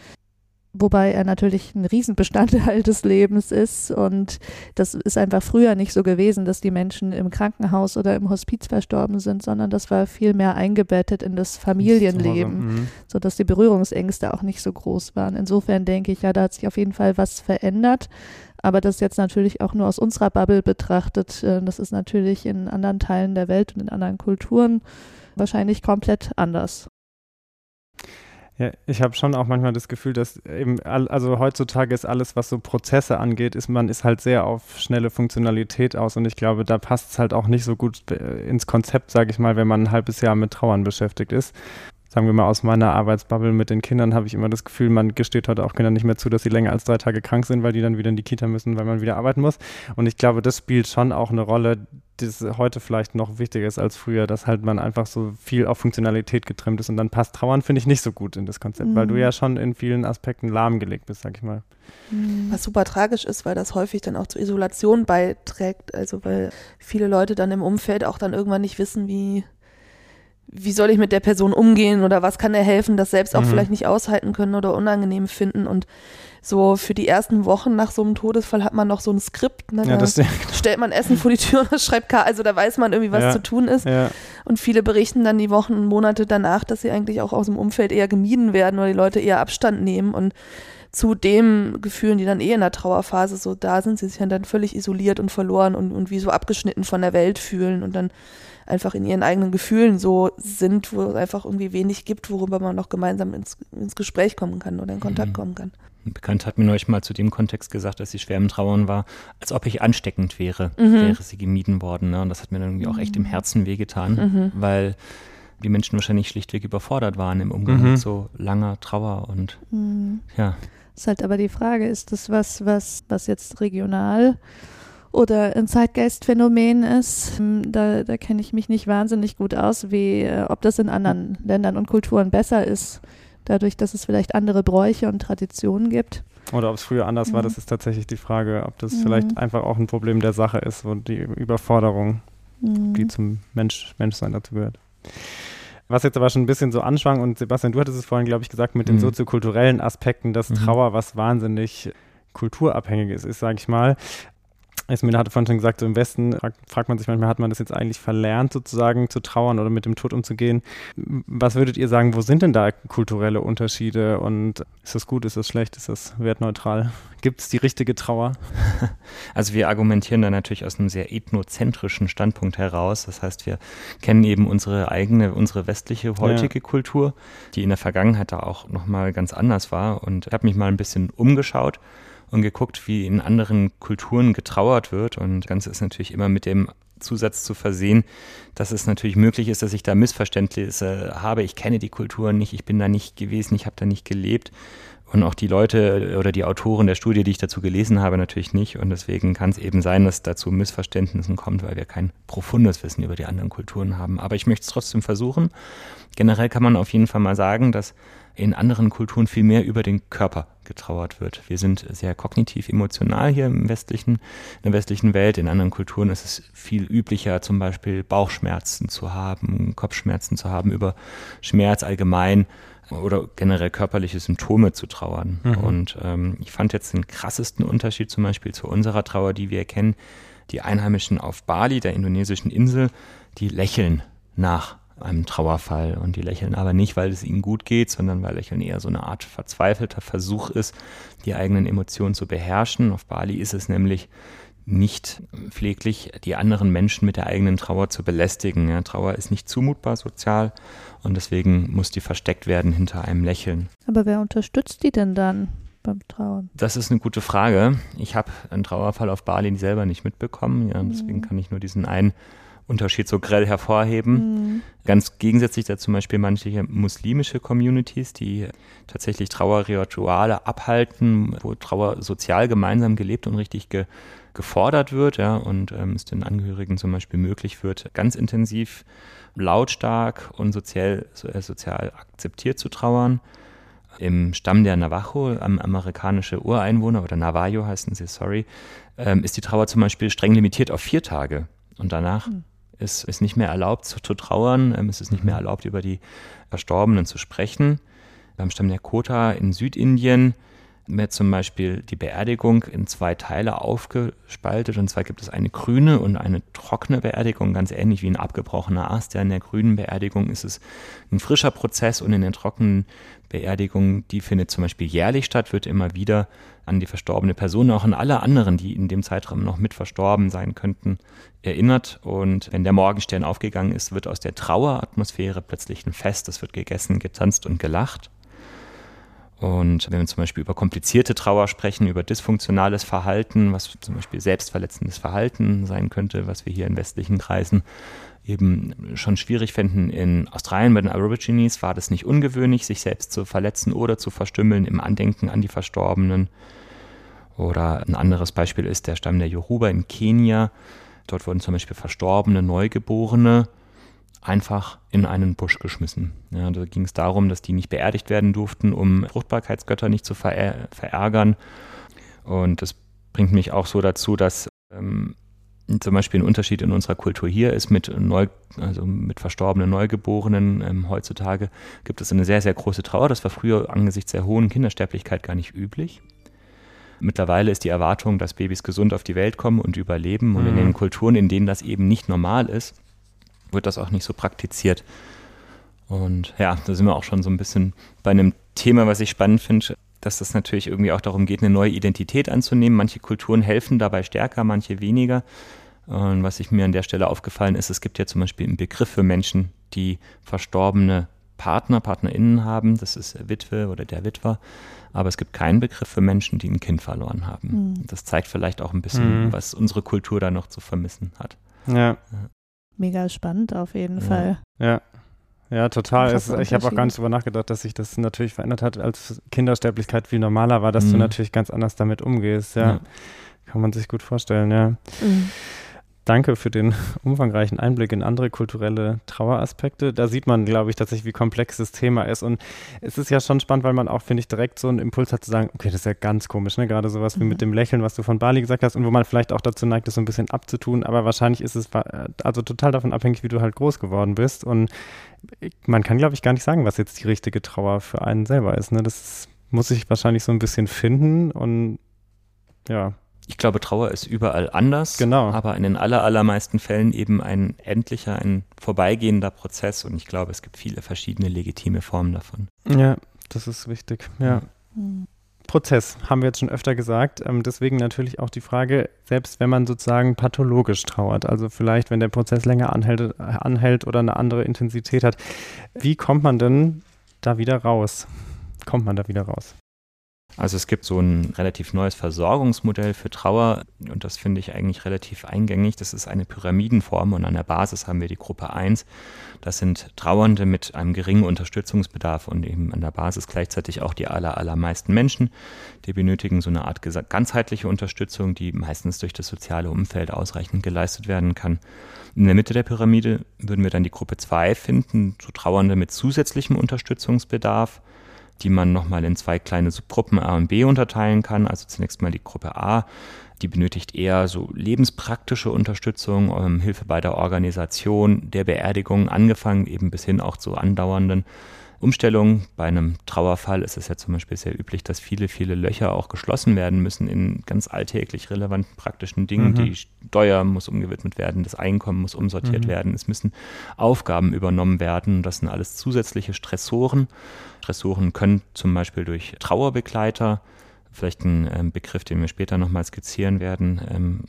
wobei er natürlich ein Riesenbestandteil des Lebens ist. Und das ist einfach früher nicht so gewesen, dass die Menschen im Krankenhaus oder im Hospiz verstorben sind, sondern das war viel mehr eingebettet in das Familienleben, mhm. sodass die Berührungsängste auch nicht so groß waren. Insofern denke ich, ja, da hat sich auf jeden Fall was verändert. Aber das jetzt natürlich auch nur aus unserer Bubble betrachtet, äh, das ist natürlich in anderen Teilen der Welt und in anderen Kulturen wahrscheinlich komplett anders. Ja, ich habe schon auch manchmal das Gefühl, dass eben, also heutzutage ist alles, was so Prozesse angeht, ist man ist halt sehr auf schnelle Funktionalität aus und ich glaube, da passt es halt auch nicht so gut äh, ins Konzept, sage ich mal, wenn man ein halbes Jahr mit Trauern beschäftigt ist sagen wir mal, aus meiner Arbeitsbubble mit den Kindern habe ich immer das Gefühl, man gesteht heute auch Kindern nicht mehr zu, dass sie länger als drei Tage krank sind, weil die dann wieder in die Kita müssen, weil man wieder arbeiten muss. Und ich glaube, das spielt schon auch eine Rolle, die heute vielleicht noch wichtiger ist als früher, dass halt man einfach so viel auf Funktionalität getrimmt ist. Und dann passt Trauern, finde ich, nicht so gut in das Konzept, mhm. weil du mhm. ja schon in vielen Aspekten lahmgelegt bist, sag ich mal. Mhm. Was super tragisch ist, weil das häufig dann auch zur Isolation beiträgt. Also weil viele Leute dann im Umfeld auch dann irgendwann nicht wissen, wie wie soll ich mit der Person umgehen oder was kann er helfen, das selbst auch mhm. vielleicht nicht aushalten können oder unangenehm finden. Und so für die ersten Wochen nach so einem Todesfall hat man noch so ein Skript. Ne? Da ja, stellt man Essen vor die Tür und schreibt K. Also da weiß man irgendwie, was ja, zu tun ist. Und viele berichten dann die Wochen und Monate danach, dass sie eigentlich auch aus dem Umfeld eher gemieden werden oder die Leute eher Abstand nehmen und zu dem Gefühlen, die dann eh in der Trauerphase so da sind, sie sich dann völlig isoliert und verloren und, und wie so abgeschnitten von der Welt fühlen und dann einfach in ihren eigenen Gefühlen so sind, wo es einfach irgendwie wenig gibt, worüber man noch gemeinsam ins, ins Gespräch kommen kann oder in Kontakt mhm. kommen kann. Ein Bekannter hat mir neulich mal zu dem Kontext gesagt, dass sie schwer im Trauern war, als ob ich ansteckend wäre, mhm. wäre sie gemieden worden. Ne? Und das hat mir dann irgendwie auch echt im mhm. Herzen wehgetan, mhm. weil die Menschen wahrscheinlich schlichtweg überfordert waren im Umgang mhm. mit so langer Trauer und mhm. ja. Ist halt aber die Frage, ist das was, was, was jetzt regional oder ein Zeitgeistphänomen ist. Ähm, da, da kenne ich mich nicht wahnsinnig gut aus, wie äh, ob das in anderen Ländern und Kulturen besser ist, dadurch, dass es vielleicht andere Bräuche und Traditionen gibt. Oder ob es früher anders mhm. war, das ist tatsächlich die Frage, ob das mhm. vielleicht einfach auch ein Problem der Sache ist und die Überforderung, mhm. die zum Mensch, Menschsein dazu gehört. Was jetzt aber schon ein bisschen so anschwang und Sebastian, du hattest es vorhin, glaube ich, gesagt, mit den mhm. soziokulturellen Aspekten, dass mhm. Trauer was wahnsinnig kulturabhängiges ist, sage ich mal. Esmina hatte vorhin schon gesagt, so im Westen fragt man sich manchmal, hat man das jetzt eigentlich verlernt, sozusagen zu trauern oder mit dem Tod umzugehen? Was würdet ihr sagen, wo sind denn da kulturelle Unterschiede und ist das gut, ist das schlecht, ist das wertneutral? Gibt es die richtige Trauer? Also wir argumentieren da natürlich aus einem sehr ethnozentrischen Standpunkt heraus. Das heißt, wir kennen eben unsere eigene, unsere westliche heutige ja. Kultur, die in der Vergangenheit da auch nochmal ganz anders war. Und ich habe mich mal ein bisschen umgeschaut und geguckt, wie in anderen Kulturen getrauert wird. Und das Ganze ist natürlich immer mit dem Zusatz zu versehen, dass es natürlich möglich ist, dass ich da Missverständnisse habe. Ich kenne die Kulturen nicht, ich bin da nicht gewesen, ich habe da nicht gelebt. Und auch die Leute oder die Autoren der Studie, die ich dazu gelesen habe, natürlich nicht. Und deswegen kann es eben sein, dass dazu Missverständnissen kommt, weil wir kein profundes Wissen über die anderen Kulturen haben. Aber ich möchte es trotzdem versuchen. Generell kann man auf jeden Fall mal sagen, dass in anderen Kulturen viel mehr über den Körper getrauert wird. Wir sind sehr kognitiv emotional hier im westlichen, in der westlichen Welt. In anderen Kulturen ist es viel üblicher, zum Beispiel Bauchschmerzen zu haben, Kopfschmerzen zu haben, über Schmerz allgemein oder generell körperliche Symptome zu trauern. Mhm. Und ähm, ich fand jetzt den krassesten Unterschied zum Beispiel zu unserer Trauer, die wir kennen. Die Einheimischen auf Bali, der indonesischen Insel, die lächeln nach einem Trauerfall. Und die lächeln aber nicht, weil es ihnen gut geht, sondern weil Lächeln eher so eine Art verzweifelter Versuch ist, die eigenen Emotionen zu beherrschen. Auf Bali ist es nämlich nicht pfleglich, die anderen Menschen mit der eigenen Trauer zu belästigen. Ja, Trauer ist nicht zumutbar sozial und deswegen muss die versteckt werden hinter einem Lächeln. Aber wer unterstützt die denn dann? beim Trauern? Das ist eine gute Frage. Ich habe einen Trauerfall auf Bali selber nicht mitbekommen. Ja, deswegen mhm. kann ich nur diesen einen Unterschied so grell hervorheben. Mhm. Ganz gegensätzlich da zum Beispiel manche muslimische Communities, die tatsächlich Trauerrituale abhalten, wo Trauer sozial gemeinsam gelebt und richtig ge gefordert wird, ja, und ähm, es den Angehörigen zum Beispiel möglich wird, ganz intensiv, lautstark und sozial, äh, sozial akzeptiert zu trauern. Im Stamm der Navajo, ähm, amerikanische Ureinwohner oder Navajo heißen sie, sorry, ähm, ist die Trauer zum Beispiel streng limitiert auf vier Tage. Und danach mhm es ist nicht mehr erlaubt zu, zu trauern, ähm, es ist nicht mehr erlaubt, über die Verstorbenen zu sprechen. Beim Stamm der Kota in Südindien wird zum Beispiel die Beerdigung in zwei Teile aufgespaltet. Und zwar gibt es eine grüne und eine trockene Beerdigung, ganz ähnlich wie ein abgebrochener Ast. Ja, in der grünen Beerdigung ist es ein frischer Prozess und in der trockenen Beerdigung, die findet zum Beispiel jährlich statt, wird immer wieder an die verstorbene Person, auch an alle anderen, die in dem Zeitraum noch mit verstorben sein könnten, erinnert. Und wenn der Morgenstern aufgegangen ist, wird aus der Traueratmosphäre plötzlich ein Fest. Es wird gegessen, getanzt und gelacht. Und wenn wir zum Beispiel über komplizierte Trauer sprechen, über dysfunktionales Verhalten, was zum Beispiel selbstverletzendes Verhalten sein könnte, was wir hier in westlichen Kreisen eben schon schwierig fänden. In Australien bei den Aborigines war das nicht ungewöhnlich, sich selbst zu verletzen oder zu verstümmeln im Andenken an die Verstorbenen. Oder ein anderes Beispiel ist der Stamm der Yoruba in Kenia. Dort wurden zum Beispiel verstorbene Neugeborene einfach in einen Busch geschmissen. Ja, da ging es darum, dass die nicht beerdigt werden durften, um Fruchtbarkeitsgötter nicht zu ver verärgern. Und das bringt mich auch so dazu, dass ähm, zum Beispiel ein Unterschied in unserer Kultur hier ist mit neu, also mit verstorbenen Neugeborenen. Ähm, heutzutage gibt es eine sehr, sehr große Trauer. Das war früher angesichts der hohen Kindersterblichkeit gar nicht üblich. Mittlerweile ist die Erwartung, dass Babys gesund auf die Welt kommen und überleben. Und in mhm. den Kulturen, in denen das eben nicht normal ist, wird das auch nicht so praktiziert. Und ja, da sind wir auch schon so ein bisschen bei einem Thema, was ich spannend finde, dass das natürlich irgendwie auch darum geht, eine neue Identität anzunehmen. Manche Kulturen helfen dabei stärker, manche weniger. Und was ich mir an der Stelle aufgefallen ist, es gibt ja zum Beispiel einen Begriff für Menschen, die verstorbene Partner, PartnerInnen haben. Das ist Witwe oder der Witwer. Aber es gibt keinen Begriff für Menschen, die ein Kind verloren haben. Mhm. Das zeigt vielleicht auch ein bisschen, mhm. was unsere Kultur da noch zu vermissen hat. Ja mega spannend auf jeden ja. Fall. Ja. Ja, total. Es, ich habe auch gar nicht darüber nachgedacht, dass sich das natürlich verändert hat, als Kindersterblichkeit viel normaler war, dass mhm. du natürlich ganz anders damit umgehst. Ja. ja. Kann man sich gut vorstellen, ja. Mhm. Danke für den umfangreichen Einblick in andere kulturelle Traueraspekte. Da sieht man, glaube ich, tatsächlich, wie komplex das Thema ist. Und es ist ja schon spannend, weil man auch, finde ich, direkt so einen Impuls hat zu sagen, okay, das ist ja ganz komisch, ne? Gerade sowas mhm. wie mit dem Lächeln, was du von Bali gesagt hast und wo man vielleicht auch dazu neigt, das so ein bisschen abzutun. Aber wahrscheinlich ist es also total davon abhängig, wie du halt groß geworden bist. Und man kann, glaube ich, gar nicht sagen, was jetzt die richtige Trauer für einen selber ist. Ne? Das muss sich wahrscheinlich so ein bisschen finden und ja, ich glaube, Trauer ist überall anders, genau. aber in den aller, allermeisten Fällen eben ein endlicher, ein vorbeigehender Prozess und ich glaube, es gibt viele verschiedene legitime Formen davon. Ja, das ist wichtig, ja. Mhm. Prozess, haben wir jetzt schon öfter gesagt. Ähm, deswegen natürlich auch die Frage, selbst wenn man sozusagen pathologisch trauert, also vielleicht, wenn der Prozess länger anhält, anhält oder eine andere Intensität hat, wie kommt man denn da wieder raus? Kommt man da wieder raus? Also es gibt so ein relativ neues Versorgungsmodell für Trauer und das finde ich eigentlich relativ eingängig. Das ist eine Pyramidenform und an der Basis haben wir die Gruppe 1. Das sind Trauernde mit einem geringen Unterstützungsbedarf und eben an der Basis gleichzeitig auch die aller, allermeisten Menschen. Die benötigen so eine Art ganzheitliche Unterstützung, die meistens durch das soziale Umfeld ausreichend geleistet werden kann. In der Mitte der Pyramide würden wir dann die Gruppe 2 finden, so Trauernde mit zusätzlichem Unterstützungsbedarf die man nochmal in zwei kleine Subgruppen A und B unterteilen kann. Also zunächst mal die Gruppe A, die benötigt eher so lebenspraktische Unterstützung, ähm, Hilfe bei der Organisation der Beerdigung, angefangen eben bis hin auch zu andauernden Umstellung. Bei einem Trauerfall ist es ja zum Beispiel sehr üblich, dass viele, viele Löcher auch geschlossen werden müssen in ganz alltäglich relevanten praktischen Dingen. Mhm. Die Steuer muss umgewidmet werden, das Einkommen muss umsortiert mhm. werden, es müssen Aufgaben übernommen werden. Das sind alles zusätzliche Stressoren. Stressoren können zum Beispiel durch Trauerbegleiter, vielleicht ein ähm, Begriff, den wir später nochmal skizzieren werden, ähm,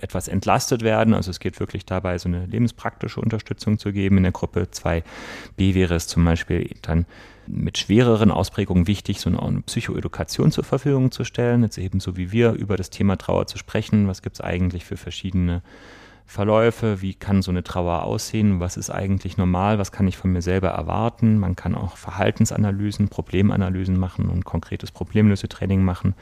etwas entlastet werden. Also es geht wirklich dabei, so eine lebenspraktische Unterstützung zu geben. In der Gruppe 2b wäre es zum Beispiel dann mit schwereren Ausprägungen wichtig, so eine Psychoedukation zur Verfügung zu stellen. Jetzt eben so wie wir über das Thema Trauer zu sprechen. Was gibt es eigentlich für verschiedene Verläufe? Wie kann so eine Trauer aussehen? Was ist eigentlich normal? Was kann ich von mir selber erwarten? Man kann auch Verhaltensanalysen, Problemanalysen machen und konkretes Problemlösetraining machen.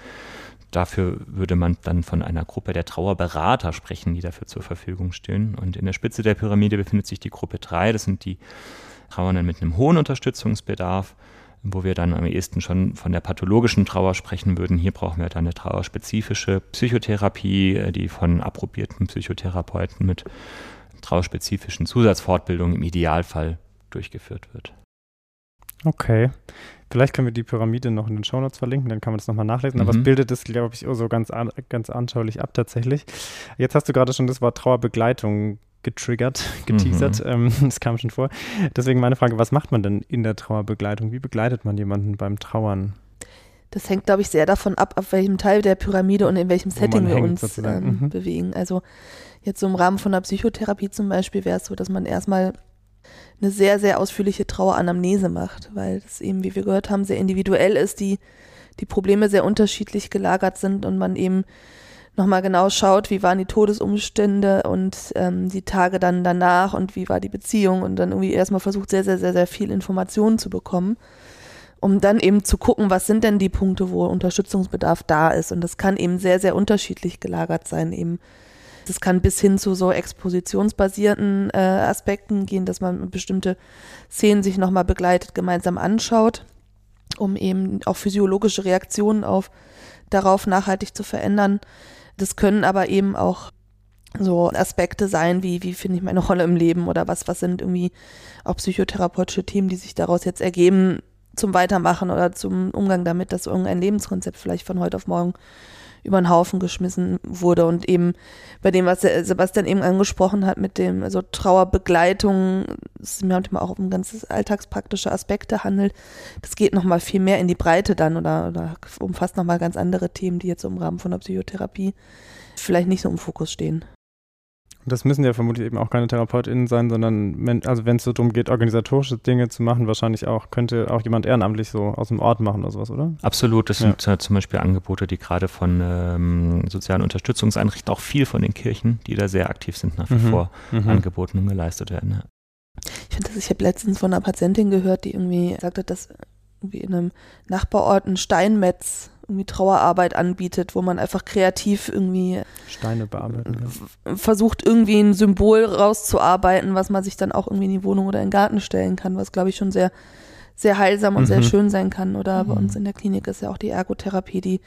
Dafür würde man dann von einer Gruppe der Trauerberater sprechen, die dafür zur Verfügung stehen. Und in der Spitze der Pyramide befindet sich die Gruppe 3. Das sind die Trauernden mit einem hohen Unterstützungsbedarf, wo wir dann am ehesten schon von der pathologischen Trauer sprechen würden. Hier brauchen wir dann eine trauerspezifische Psychotherapie, äh, die von approbierten Psychotherapeuten mit trauerspezifischen Zusatzfortbildungen im Idealfall durchgeführt wird. Okay. Vielleicht können wir die Pyramide noch in den Shownotes verlinken, dann kann man das nochmal nachlesen. Mhm. Aber es bildet es, glaube ich, so ganz, an, ganz anschaulich ab tatsächlich. Jetzt hast du gerade schon das Wort Trauerbegleitung getriggert, geteasert. Mhm. Ähm, das kam schon vor. Deswegen meine Frage, was macht man denn in der Trauerbegleitung? Wie begleitet man jemanden beim Trauern? Das hängt, glaube ich, sehr davon ab, auf welchem Teil der Pyramide und in welchem Setting wir uns ähm, mhm. bewegen. Also jetzt so im Rahmen von der Psychotherapie zum Beispiel wäre es so, dass man erstmal eine sehr, sehr ausführliche Traueranamnese macht, weil das eben, wie wir gehört haben, sehr individuell ist, die, die Probleme sehr unterschiedlich gelagert sind und man eben nochmal genau schaut, wie waren die Todesumstände und ähm, die Tage dann danach und wie war die Beziehung und dann irgendwie erstmal versucht, sehr, sehr, sehr, sehr viel Informationen zu bekommen, um dann eben zu gucken, was sind denn die Punkte, wo Unterstützungsbedarf da ist. Und das kann eben sehr, sehr unterschiedlich gelagert sein, eben das kann bis hin zu so expositionsbasierten äh, Aspekten gehen, dass man bestimmte Szenen sich nochmal begleitet gemeinsam anschaut, um eben auch physiologische Reaktionen auf darauf nachhaltig zu verändern. Das können aber eben auch so Aspekte sein, wie, wie finde ich meine Rolle im Leben oder was, was sind irgendwie auch psychotherapeutische Themen, die sich daraus jetzt ergeben zum Weitermachen oder zum Umgang damit, dass irgendein Lebenskonzept vielleicht von heute auf morgen über den Haufen geschmissen wurde und eben bei dem, was Sebastian eben angesprochen hat mit dem also Trauerbegleitung, es mir manchmal auch um ganz alltagspraktische Aspekte handelt, das geht nochmal viel mehr in die Breite dann oder, oder umfasst nochmal ganz andere Themen, die jetzt im Rahmen von der Psychotherapie vielleicht nicht so im Fokus stehen. Das müssen ja vermutlich eben auch keine TherapeutInnen sein, sondern also wenn es so darum geht, organisatorische Dinge zu machen, wahrscheinlich auch, könnte auch jemand ehrenamtlich so aus dem Ort machen oder sowas, oder? Absolut, das ja. sind äh, zum Beispiel Angebote, die gerade von ähm, sozialen Unterstützungseinrichtungen, auch viel von den Kirchen, die da sehr aktiv sind, nach wie mhm. vor mhm. angeboten und geleistet werden. Ja. Ich finde das, ich habe letztens von einer Patientin gehört, die irgendwie sagte, dass irgendwie in einem Nachbarort ein Steinmetz irgendwie Trauerarbeit anbietet, wo man einfach kreativ irgendwie Steine bearbeiten. Ja. Versucht irgendwie ein Symbol rauszuarbeiten, was man sich dann auch irgendwie in die Wohnung oder in den Garten stellen kann, was glaube ich schon sehr sehr heilsam und mhm. sehr schön sein kann. Oder mhm. bei uns in der Klinik ist ja auch die Ergotherapie, die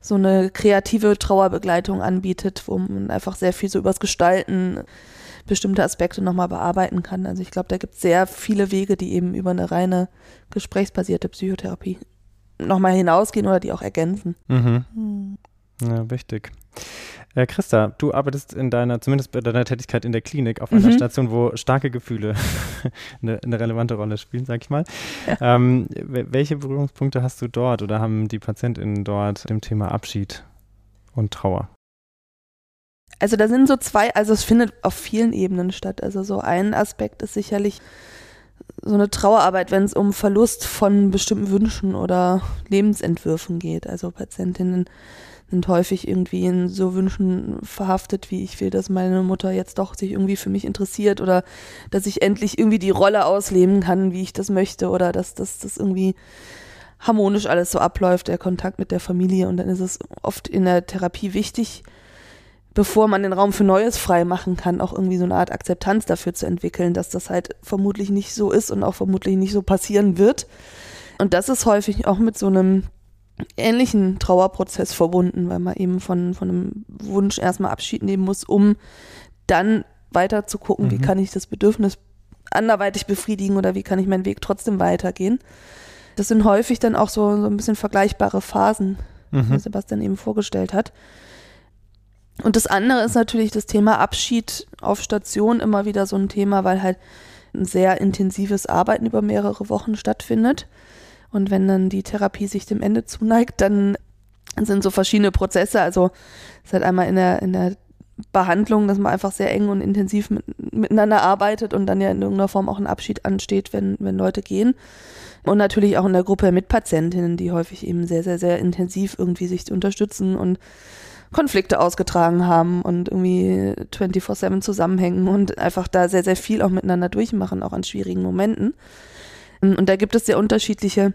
so eine kreative Trauerbegleitung anbietet, wo man einfach sehr viel so übers Gestalten bestimmte Aspekte nochmal bearbeiten kann. Also ich glaube, da gibt es sehr viele Wege, die eben über eine reine gesprächsbasierte Psychotherapie nochmal hinausgehen oder die auch ergänzen. Mhm. Mhm. Ja, wichtig. Äh, Christa, du arbeitest in deiner, zumindest bei deiner Tätigkeit in der Klinik auf einer mhm. Station, wo starke Gefühle eine, eine, relevante Rolle spielen, sag ich mal. Ja. Ähm, welche Berührungspunkte hast du dort oder haben die PatientInnen dort dem Thema Abschied und Trauer? Also da sind so zwei, also es findet auf vielen Ebenen statt. Also so ein Aspekt ist sicherlich so eine Trauerarbeit, wenn es um Verlust von bestimmten Wünschen oder Lebensentwürfen geht. Also Patientinnen sind häufig irgendwie in so Wünschen verhaftet, wie ich will, dass meine Mutter jetzt doch sich irgendwie für mich interessiert oder dass ich endlich irgendwie die Rolle ausleben kann, wie ich das möchte oder dass das irgendwie harmonisch alles so abläuft, der Kontakt mit der Familie. Und dann ist es oft in der Therapie wichtig, bevor man den Raum für Neues frei machen kann, auch irgendwie so eine Art Akzeptanz dafür zu entwickeln, dass das halt vermutlich nicht so ist und auch vermutlich nicht so passieren wird. Und das ist häufig auch mit so einem ähnlichen Trauerprozess verbunden, weil man eben von, von einem Wunsch erstmal Abschied nehmen muss, um dann weiter zu gucken, mhm. wie kann ich das Bedürfnis anderweitig befriedigen oder wie kann ich meinen Weg trotzdem weitergehen. Das sind häufig dann auch so, so ein bisschen vergleichbare Phasen, mhm. wie Sebastian eben vorgestellt hat. Und das andere ist natürlich das Thema Abschied auf Station immer wieder so ein Thema, weil halt ein sehr intensives Arbeiten über mehrere Wochen stattfindet. Und wenn dann die Therapie sich dem Ende zuneigt, dann sind so verschiedene Prozesse. Also es ist halt einmal in der, in der Behandlung, dass man einfach sehr eng und intensiv mit, miteinander arbeitet und dann ja in irgendeiner Form auch ein Abschied ansteht, wenn, wenn Leute gehen. Und natürlich auch in der Gruppe mit Patientinnen, die häufig eben sehr, sehr, sehr intensiv irgendwie sich unterstützen und Konflikte ausgetragen haben und irgendwie 24-7 zusammenhängen und einfach da sehr, sehr viel auch miteinander durchmachen, auch an schwierigen Momenten. Und da gibt es sehr unterschiedliche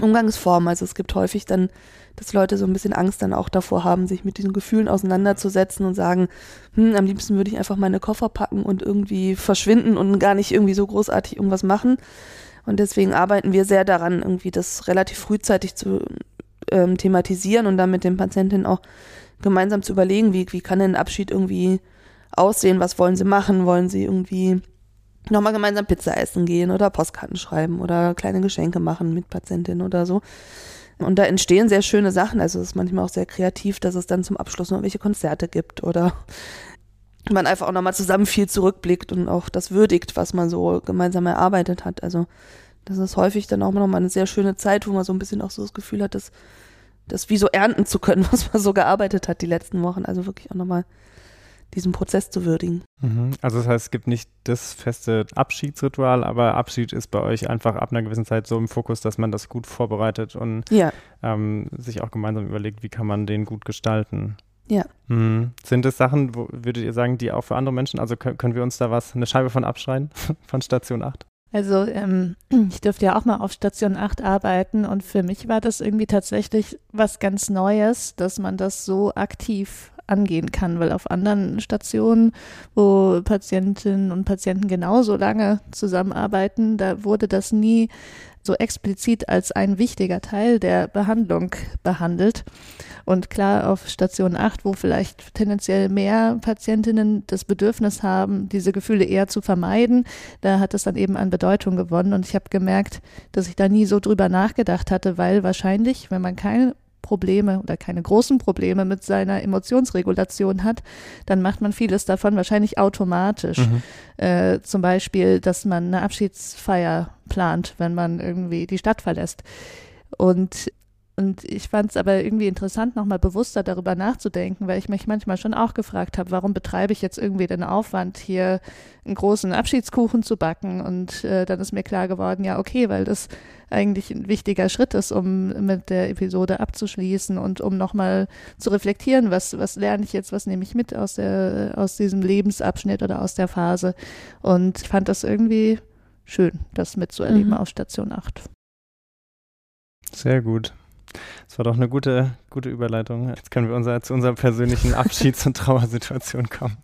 Umgangsformen. Also es gibt häufig dann, dass Leute so ein bisschen Angst dann auch davor haben, sich mit diesen Gefühlen auseinanderzusetzen und sagen, hm, am liebsten würde ich einfach meine Koffer packen und irgendwie verschwinden und gar nicht irgendwie so großartig irgendwas machen. Und deswegen arbeiten wir sehr daran, irgendwie das relativ frühzeitig zu ähm, thematisieren und dann mit den Patientinnen auch gemeinsam zu überlegen, wie, wie kann denn ein Abschied irgendwie aussehen, was wollen sie machen, wollen sie irgendwie nochmal gemeinsam Pizza essen gehen oder Postkarten schreiben oder kleine Geschenke machen mit Patientinnen oder so. Und da entstehen sehr schöne Sachen. Also es ist manchmal auch sehr kreativ, dass es dann zum Abschluss noch welche Konzerte gibt oder man einfach auch nochmal zusammen viel zurückblickt und auch das würdigt, was man so gemeinsam erarbeitet hat. Also das ist häufig dann auch nochmal eine sehr schöne Zeit, wo man so ein bisschen auch so das Gefühl hat, dass das wie so ernten zu können, was man so gearbeitet hat die letzten Wochen. Also wirklich auch nochmal diesen Prozess zu würdigen. Mhm. Also das heißt, es gibt nicht das feste Abschiedsritual, aber Abschied ist bei euch einfach ab einer gewissen Zeit so im Fokus, dass man das gut vorbereitet und Ja, ähm, sich auch gemeinsam überlegt, wie kann man den gut gestalten. Ja. Mhm. Sind es Sachen, wo, würdet ihr sagen, die auch für andere Menschen, also können, können wir uns da was, eine Scheibe von abschreien, von Station 8? Also ähm, ich durfte ja auch mal auf Station 8 arbeiten und für mich war das irgendwie tatsächlich was ganz Neues, dass man das so aktiv angehen kann, weil auf anderen Stationen, wo Patientinnen und Patienten genauso lange zusammenarbeiten, da wurde das nie so explizit als ein wichtiger Teil der Behandlung behandelt. Und klar, auf Station 8, wo vielleicht tendenziell mehr Patientinnen das Bedürfnis haben, diese Gefühle eher zu vermeiden, da hat es dann eben an Bedeutung gewonnen. Und ich habe gemerkt, dass ich da nie so drüber nachgedacht hatte, weil wahrscheinlich, wenn man keine Probleme oder keine großen Probleme mit seiner Emotionsregulation hat, dann macht man vieles davon wahrscheinlich automatisch. Mhm. Äh, zum Beispiel, dass man eine Abschiedsfeier plant, wenn man irgendwie die Stadt verlässt. Und und ich fand es aber irgendwie interessant, nochmal bewusster darüber nachzudenken, weil ich mich manchmal schon auch gefragt habe, warum betreibe ich jetzt irgendwie den Aufwand, hier einen großen Abschiedskuchen zu backen? Und äh, dann ist mir klar geworden, ja, okay, weil das eigentlich ein wichtiger Schritt ist, um mit der Episode abzuschließen und um nochmal zu reflektieren, was, was lerne ich jetzt, was nehme ich mit aus, der, aus diesem Lebensabschnitt oder aus der Phase. Und ich fand das irgendwie schön, das mitzuerleben Mhm. auf Station 8. Sehr gut. Das war doch eine gute, gute Überleitung. Jetzt können wir unser, zu unserer persönlichen Abschieds- und Trauersituation kommen.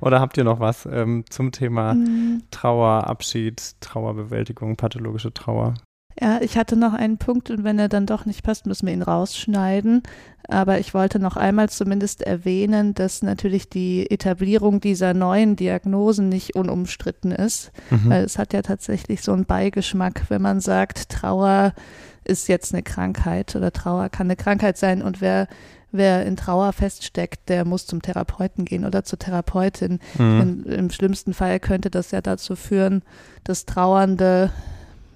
Oder habt ihr noch was ähm, zum Thema Mhm. Trauer, Abschied, Trauerbewältigung, pathologische Trauer? Ja, ich hatte noch einen Punkt und wenn er dann doch nicht passt, müssen wir ihn rausschneiden. Aber ich wollte noch einmal zumindest erwähnen, dass natürlich die Etablierung dieser neuen Diagnosen nicht unumstritten ist, Mhm. weil es hat ja tatsächlich so einen Beigeschmack, wenn man sagt, Trauer ist jetzt eine Krankheit oder Trauer kann eine Krankheit sein und wer Wer in Trauer feststeckt, der muss zum Therapeuten gehen oder zur Therapeutin. Mhm. Im, Im schlimmsten Fall könnte das ja dazu führen, dass Trauernde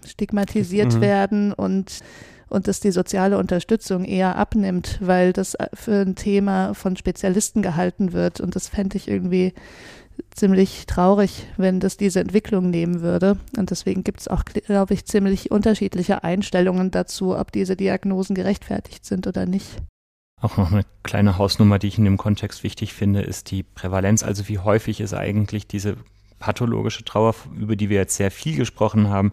stigmatisiert Mhm. werden und, und dass die soziale Unterstützung eher abnimmt, weil das für ein Thema von Spezialisten gehalten wird. Und das fände ich irgendwie ziemlich traurig, wenn das diese Entwicklung nehmen würde. Und deswegen gibt es auch, glaube ich, ziemlich unterschiedliche Einstellungen dazu, ob diese Diagnosen gerechtfertigt sind oder nicht. Auch noch eine kleine Hausnummer, die ich in dem Kontext wichtig finde, ist die Prävalenz. Also wie häufig ist eigentlich diese pathologische Trauer, über die wir jetzt sehr viel gesprochen haben,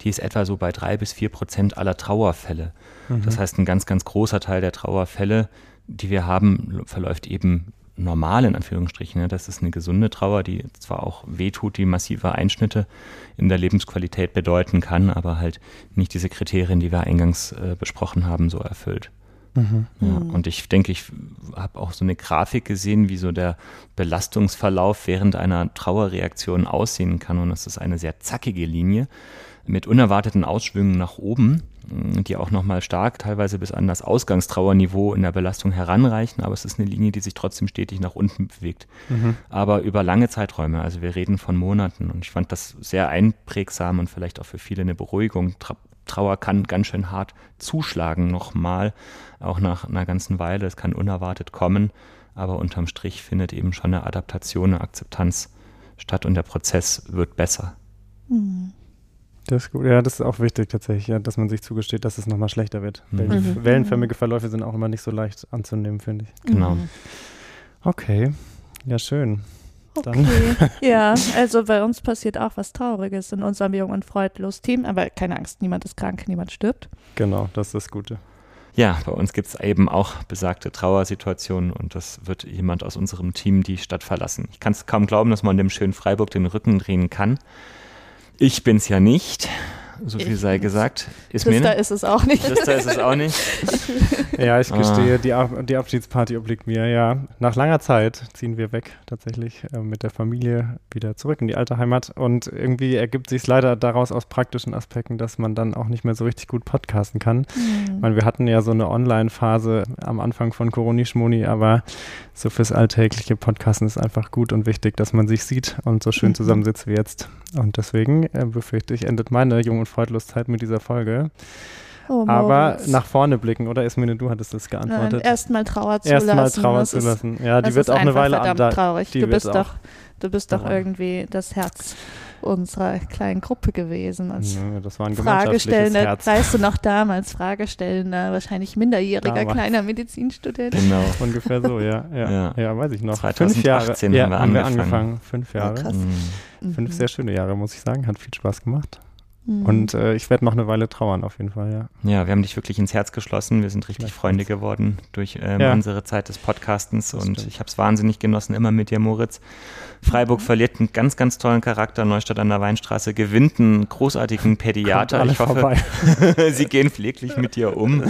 die ist etwa so bei drei bis vier Prozent aller Trauerfälle. Mhm. Das heißt, ein ganz, ganz großer Teil der Trauerfälle, die wir haben, verläuft eben normal in Anführungsstrichen. ne? Das ist eine gesunde Trauer, die zwar auch wehtut, die massive Einschnitte in der Lebensqualität bedeuten kann, aber halt nicht diese Kriterien, die wir eingangs äh, besprochen haben, so erfüllt. Mhm. Ja, Mhm. und ich denke, ich habe auch so eine Grafik gesehen, wie so der Belastungsverlauf während einer Trauerreaktion aussehen kann. Und das ist eine sehr zackige Linie mit unerwarteten Ausschwüngen nach oben, die auch nochmal stark teilweise bis an das Ausgangstrauerniveau in der Belastung heranreichen. Aber es ist eine Linie, die sich trotzdem stetig nach unten bewegt. Mhm. Aber über lange Zeiträume, also wir reden von Monaten. Und ich fand das sehr einprägsam und vielleicht auch für viele eine Beruhigung. Tra Trauer kann ganz schön hart zuschlagen nochmal, auch nach einer ganzen Weile. Es kann unerwartet kommen, aber unterm Strich findet eben schon eine Adaptation, eine Akzeptanz statt und der Prozess wird besser. Das ist gut. Ja, das ist auch wichtig tatsächlich, ja, dass man sich zugesteht, dass es nochmal schlechter wird. Mhm. Mhm. Wellenförmige Verläufe sind auch immer nicht so leicht anzunehmen, finde ich. Genau. Mhm. Okay, ja schön. Dann- Okay. ja, also bei uns passiert auch was Trauriges in unserem Jung und Freudlos Team, aber keine Angst, niemand ist krank, niemand stirbt. Genau, das ist das Gute. Ja, bei uns gibt es eben auch besagte Trauersituationen und das wird jemand aus unserem Team die Stadt verlassen. Ich kann es kaum glauben, dass man dem schönen Freiburg den Rücken drehen kann. Ich bin's ja nicht, so viel Ich sei gesagt. Ist nicht. ist es auch nicht. Trista ist es auch nicht. Ja, ich Ah. gestehe, die, Ab die Abschiedsparty obliegt mir, ja. Nach langer Zeit ziehen wir weg, tatsächlich, äh, mit der Familie wieder zurück in die alte Heimat. Und irgendwie ergibt sich leider daraus aus praktischen Aspekten, dass man dann auch nicht mehr so richtig gut podcasten kann. Ich Mhm. meine, wir hatten ja so eine Online-Phase am Anfang von Coroni Schmoni, aber so fürs alltägliche Podcasten ist einfach gut und wichtig, dass man sich sieht und so schön Mhm. zusammensitzt wie jetzt. Und deswegen äh, befürchte ich, endet meine Jung- und Freudloszeit mit dieser Folge. Oh, Aber nach vorne blicken, oder Ismene, du hattest das geantwortet. erstmal Trauer zulassen. Erstmal Trauer das ist- zulassen. Ja, die wird auch eine Weile verdammt da. traurig. die Du bist doch, du bist doch irgendwie das Herz unserer kleinen Gruppe gewesen. Als Ja, das war ein Fragestellender, Herz. weißt du noch damals, Fragestellender, wahrscheinlich minderjähriger Damals. kleiner Medizinstudent. Genau. Ungefähr so, ja. Ja, ja. Ja. weiß ich noch. 2018 Fünf Jahre haben ja, wir haben wir angefangen. angefangen. Fünf Ja, Jahre. krass. Mhm. Fünf Mhm. sehr schöne Jahre, muss ich sagen. Hat viel Spaß gemacht. Mhm. Und äh, ich werde noch eine Weile trauern, auf jeden Fall, ja. Ja, wir haben dich wirklich ins Herz geschlossen. Wir sind richtig Freunde geworden durch ähm, Ja. unsere Zeit des Podcastens Das und stimmt. ich habe es wahnsinnig genossen, immer mit dir, Moritz. Freiburg verliert einen ganz, ganz tollen Charakter. Neustadt an der Weinstraße gewinnt einen großartigen Pädiater. Ich hoffe, vorbei. sie gehen pfleglich mit dir um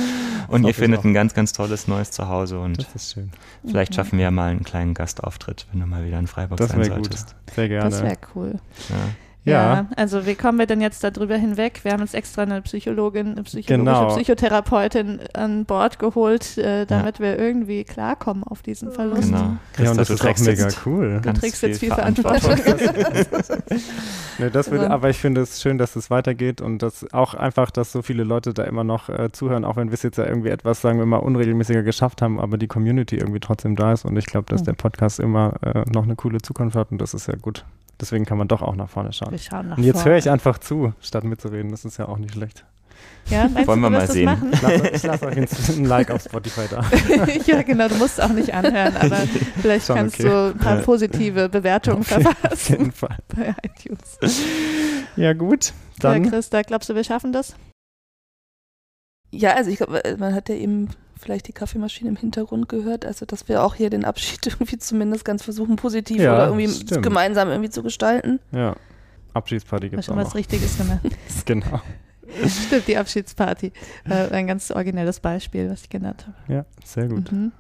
und ihr findet ein ganz, ganz tolles neues Zuhause und Das ist schön. vielleicht Mhm. schaffen wir ja mal einen kleinen Gastauftritt, wenn du mal wieder in Freiburg Das sein wäre gut. solltest. Sehr gerne. Das wäre cool. Ja. Ja. Ja. also wie kommen wir denn jetzt darüber hinweg? Wir haben uns extra eine Psychologin, eine psychologische Genau. Psychotherapeutin an Bord geholt, äh, damit wir irgendwie klarkommen auf diesen Verlust. Genau. ja, Christa, und das ist auch trägst mega jetzt cool. Du trägst jetzt viel Verantwortung. Ne, das will, Also- aber ich finde es schön, dass es weitergeht und dass auch einfach, dass so viele Leute da immer noch äh, zuhören, auch wenn wir es jetzt ja irgendwie etwas, sagen wir mal, unregelmäßiger geschafft haben, aber die Community irgendwie trotzdem da ist und ich glaube, dass der Podcast immer äh, noch eine coole Zukunft hat und das ist ja gut. Deswegen kann man doch auch nach vorne schauen. Wir schauen nach Und jetzt vorne. höre ich einfach zu, statt mitzureden. Das ist ja auch nicht schlecht. Ja, meinst Wollen du, wir mal sehen. Machen? Ich lasse, ich lasse euch ein Like auf Spotify da. ja, genau, du musst auch nicht anhören, aber vielleicht Schon kannst okay. du ein paar Ja. positive Bewertungen Auf jeden- Auf verfassen jeden Fall. bei iTunes. Ja, gut. Ja, Dann Christa, glaubst du, wir schaffen das? Ja, also ich glaube, man hat ja eben vielleicht die Kaffeemaschine im Hintergrund gehört, also dass wir auch hier den Abschied irgendwie zumindest ganz versuchen, positiv Ja, oder irgendwie stimmt. gemeinsam irgendwie zu gestalten. Ja. Abschiedsparty gibt es schon auch was noch. Richtiges gemacht. Genau. Stimmt, die Abschiedsparty. Äh, ein ganz originelles Beispiel, was ich genannt habe. Ja, sehr gut. Mhm.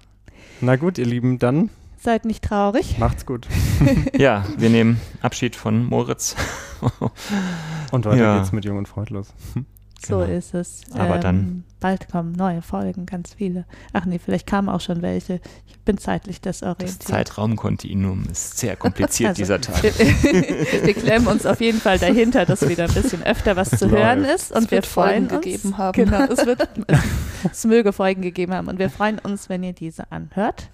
Na gut, ihr Lieben, dann Seid nicht traurig. macht's gut. ja, wir nehmen Abschied von Moritz. Und weiter Ja. geht's mit Jung und Freudlos. So Genau. ist es. Aber dann- Ähm, Bald kommen neue Folgen, ganz viele. Ach nee, vielleicht kamen auch schon welche. Ich bin zeitlich Das desorientiert. Zeitraumkontinuum ist sehr kompliziert Also, dieser Tag. Wir, wir klemmen uns auf jeden Fall dahinter, dass wieder ein bisschen öfter was zu Läuft. hören ist. Und Es wir wird Folgen freuen uns. gegeben haben. Genau, es wird es möge Folgen gegeben haben. Und wir freuen uns, wenn ihr diese anhört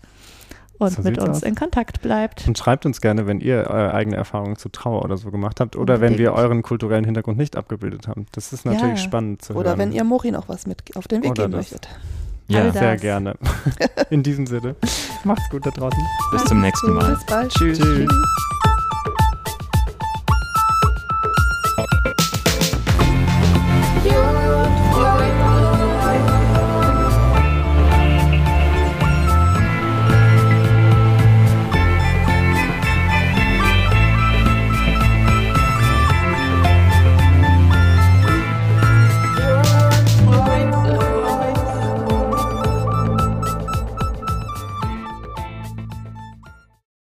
und So mit uns aus. in Kontakt bleibt. Und schreibt uns gerne, wenn ihr eure eigene Erfahrungen zu Trauer oder so gemacht habt oder wenn wir Unbedingt. euren kulturellen Hintergrund nicht abgebildet haben. Das ist natürlich Ja. spannend zu Oder hören. wenn ihr Mori noch was mit auf den Weg Oder geben das. möchtet. Ja, Sehr gerne. In diesem Sinne. Macht's gut da draußen. bis zum nächsten Mal. Bis bald. Tschüss. Tschüss.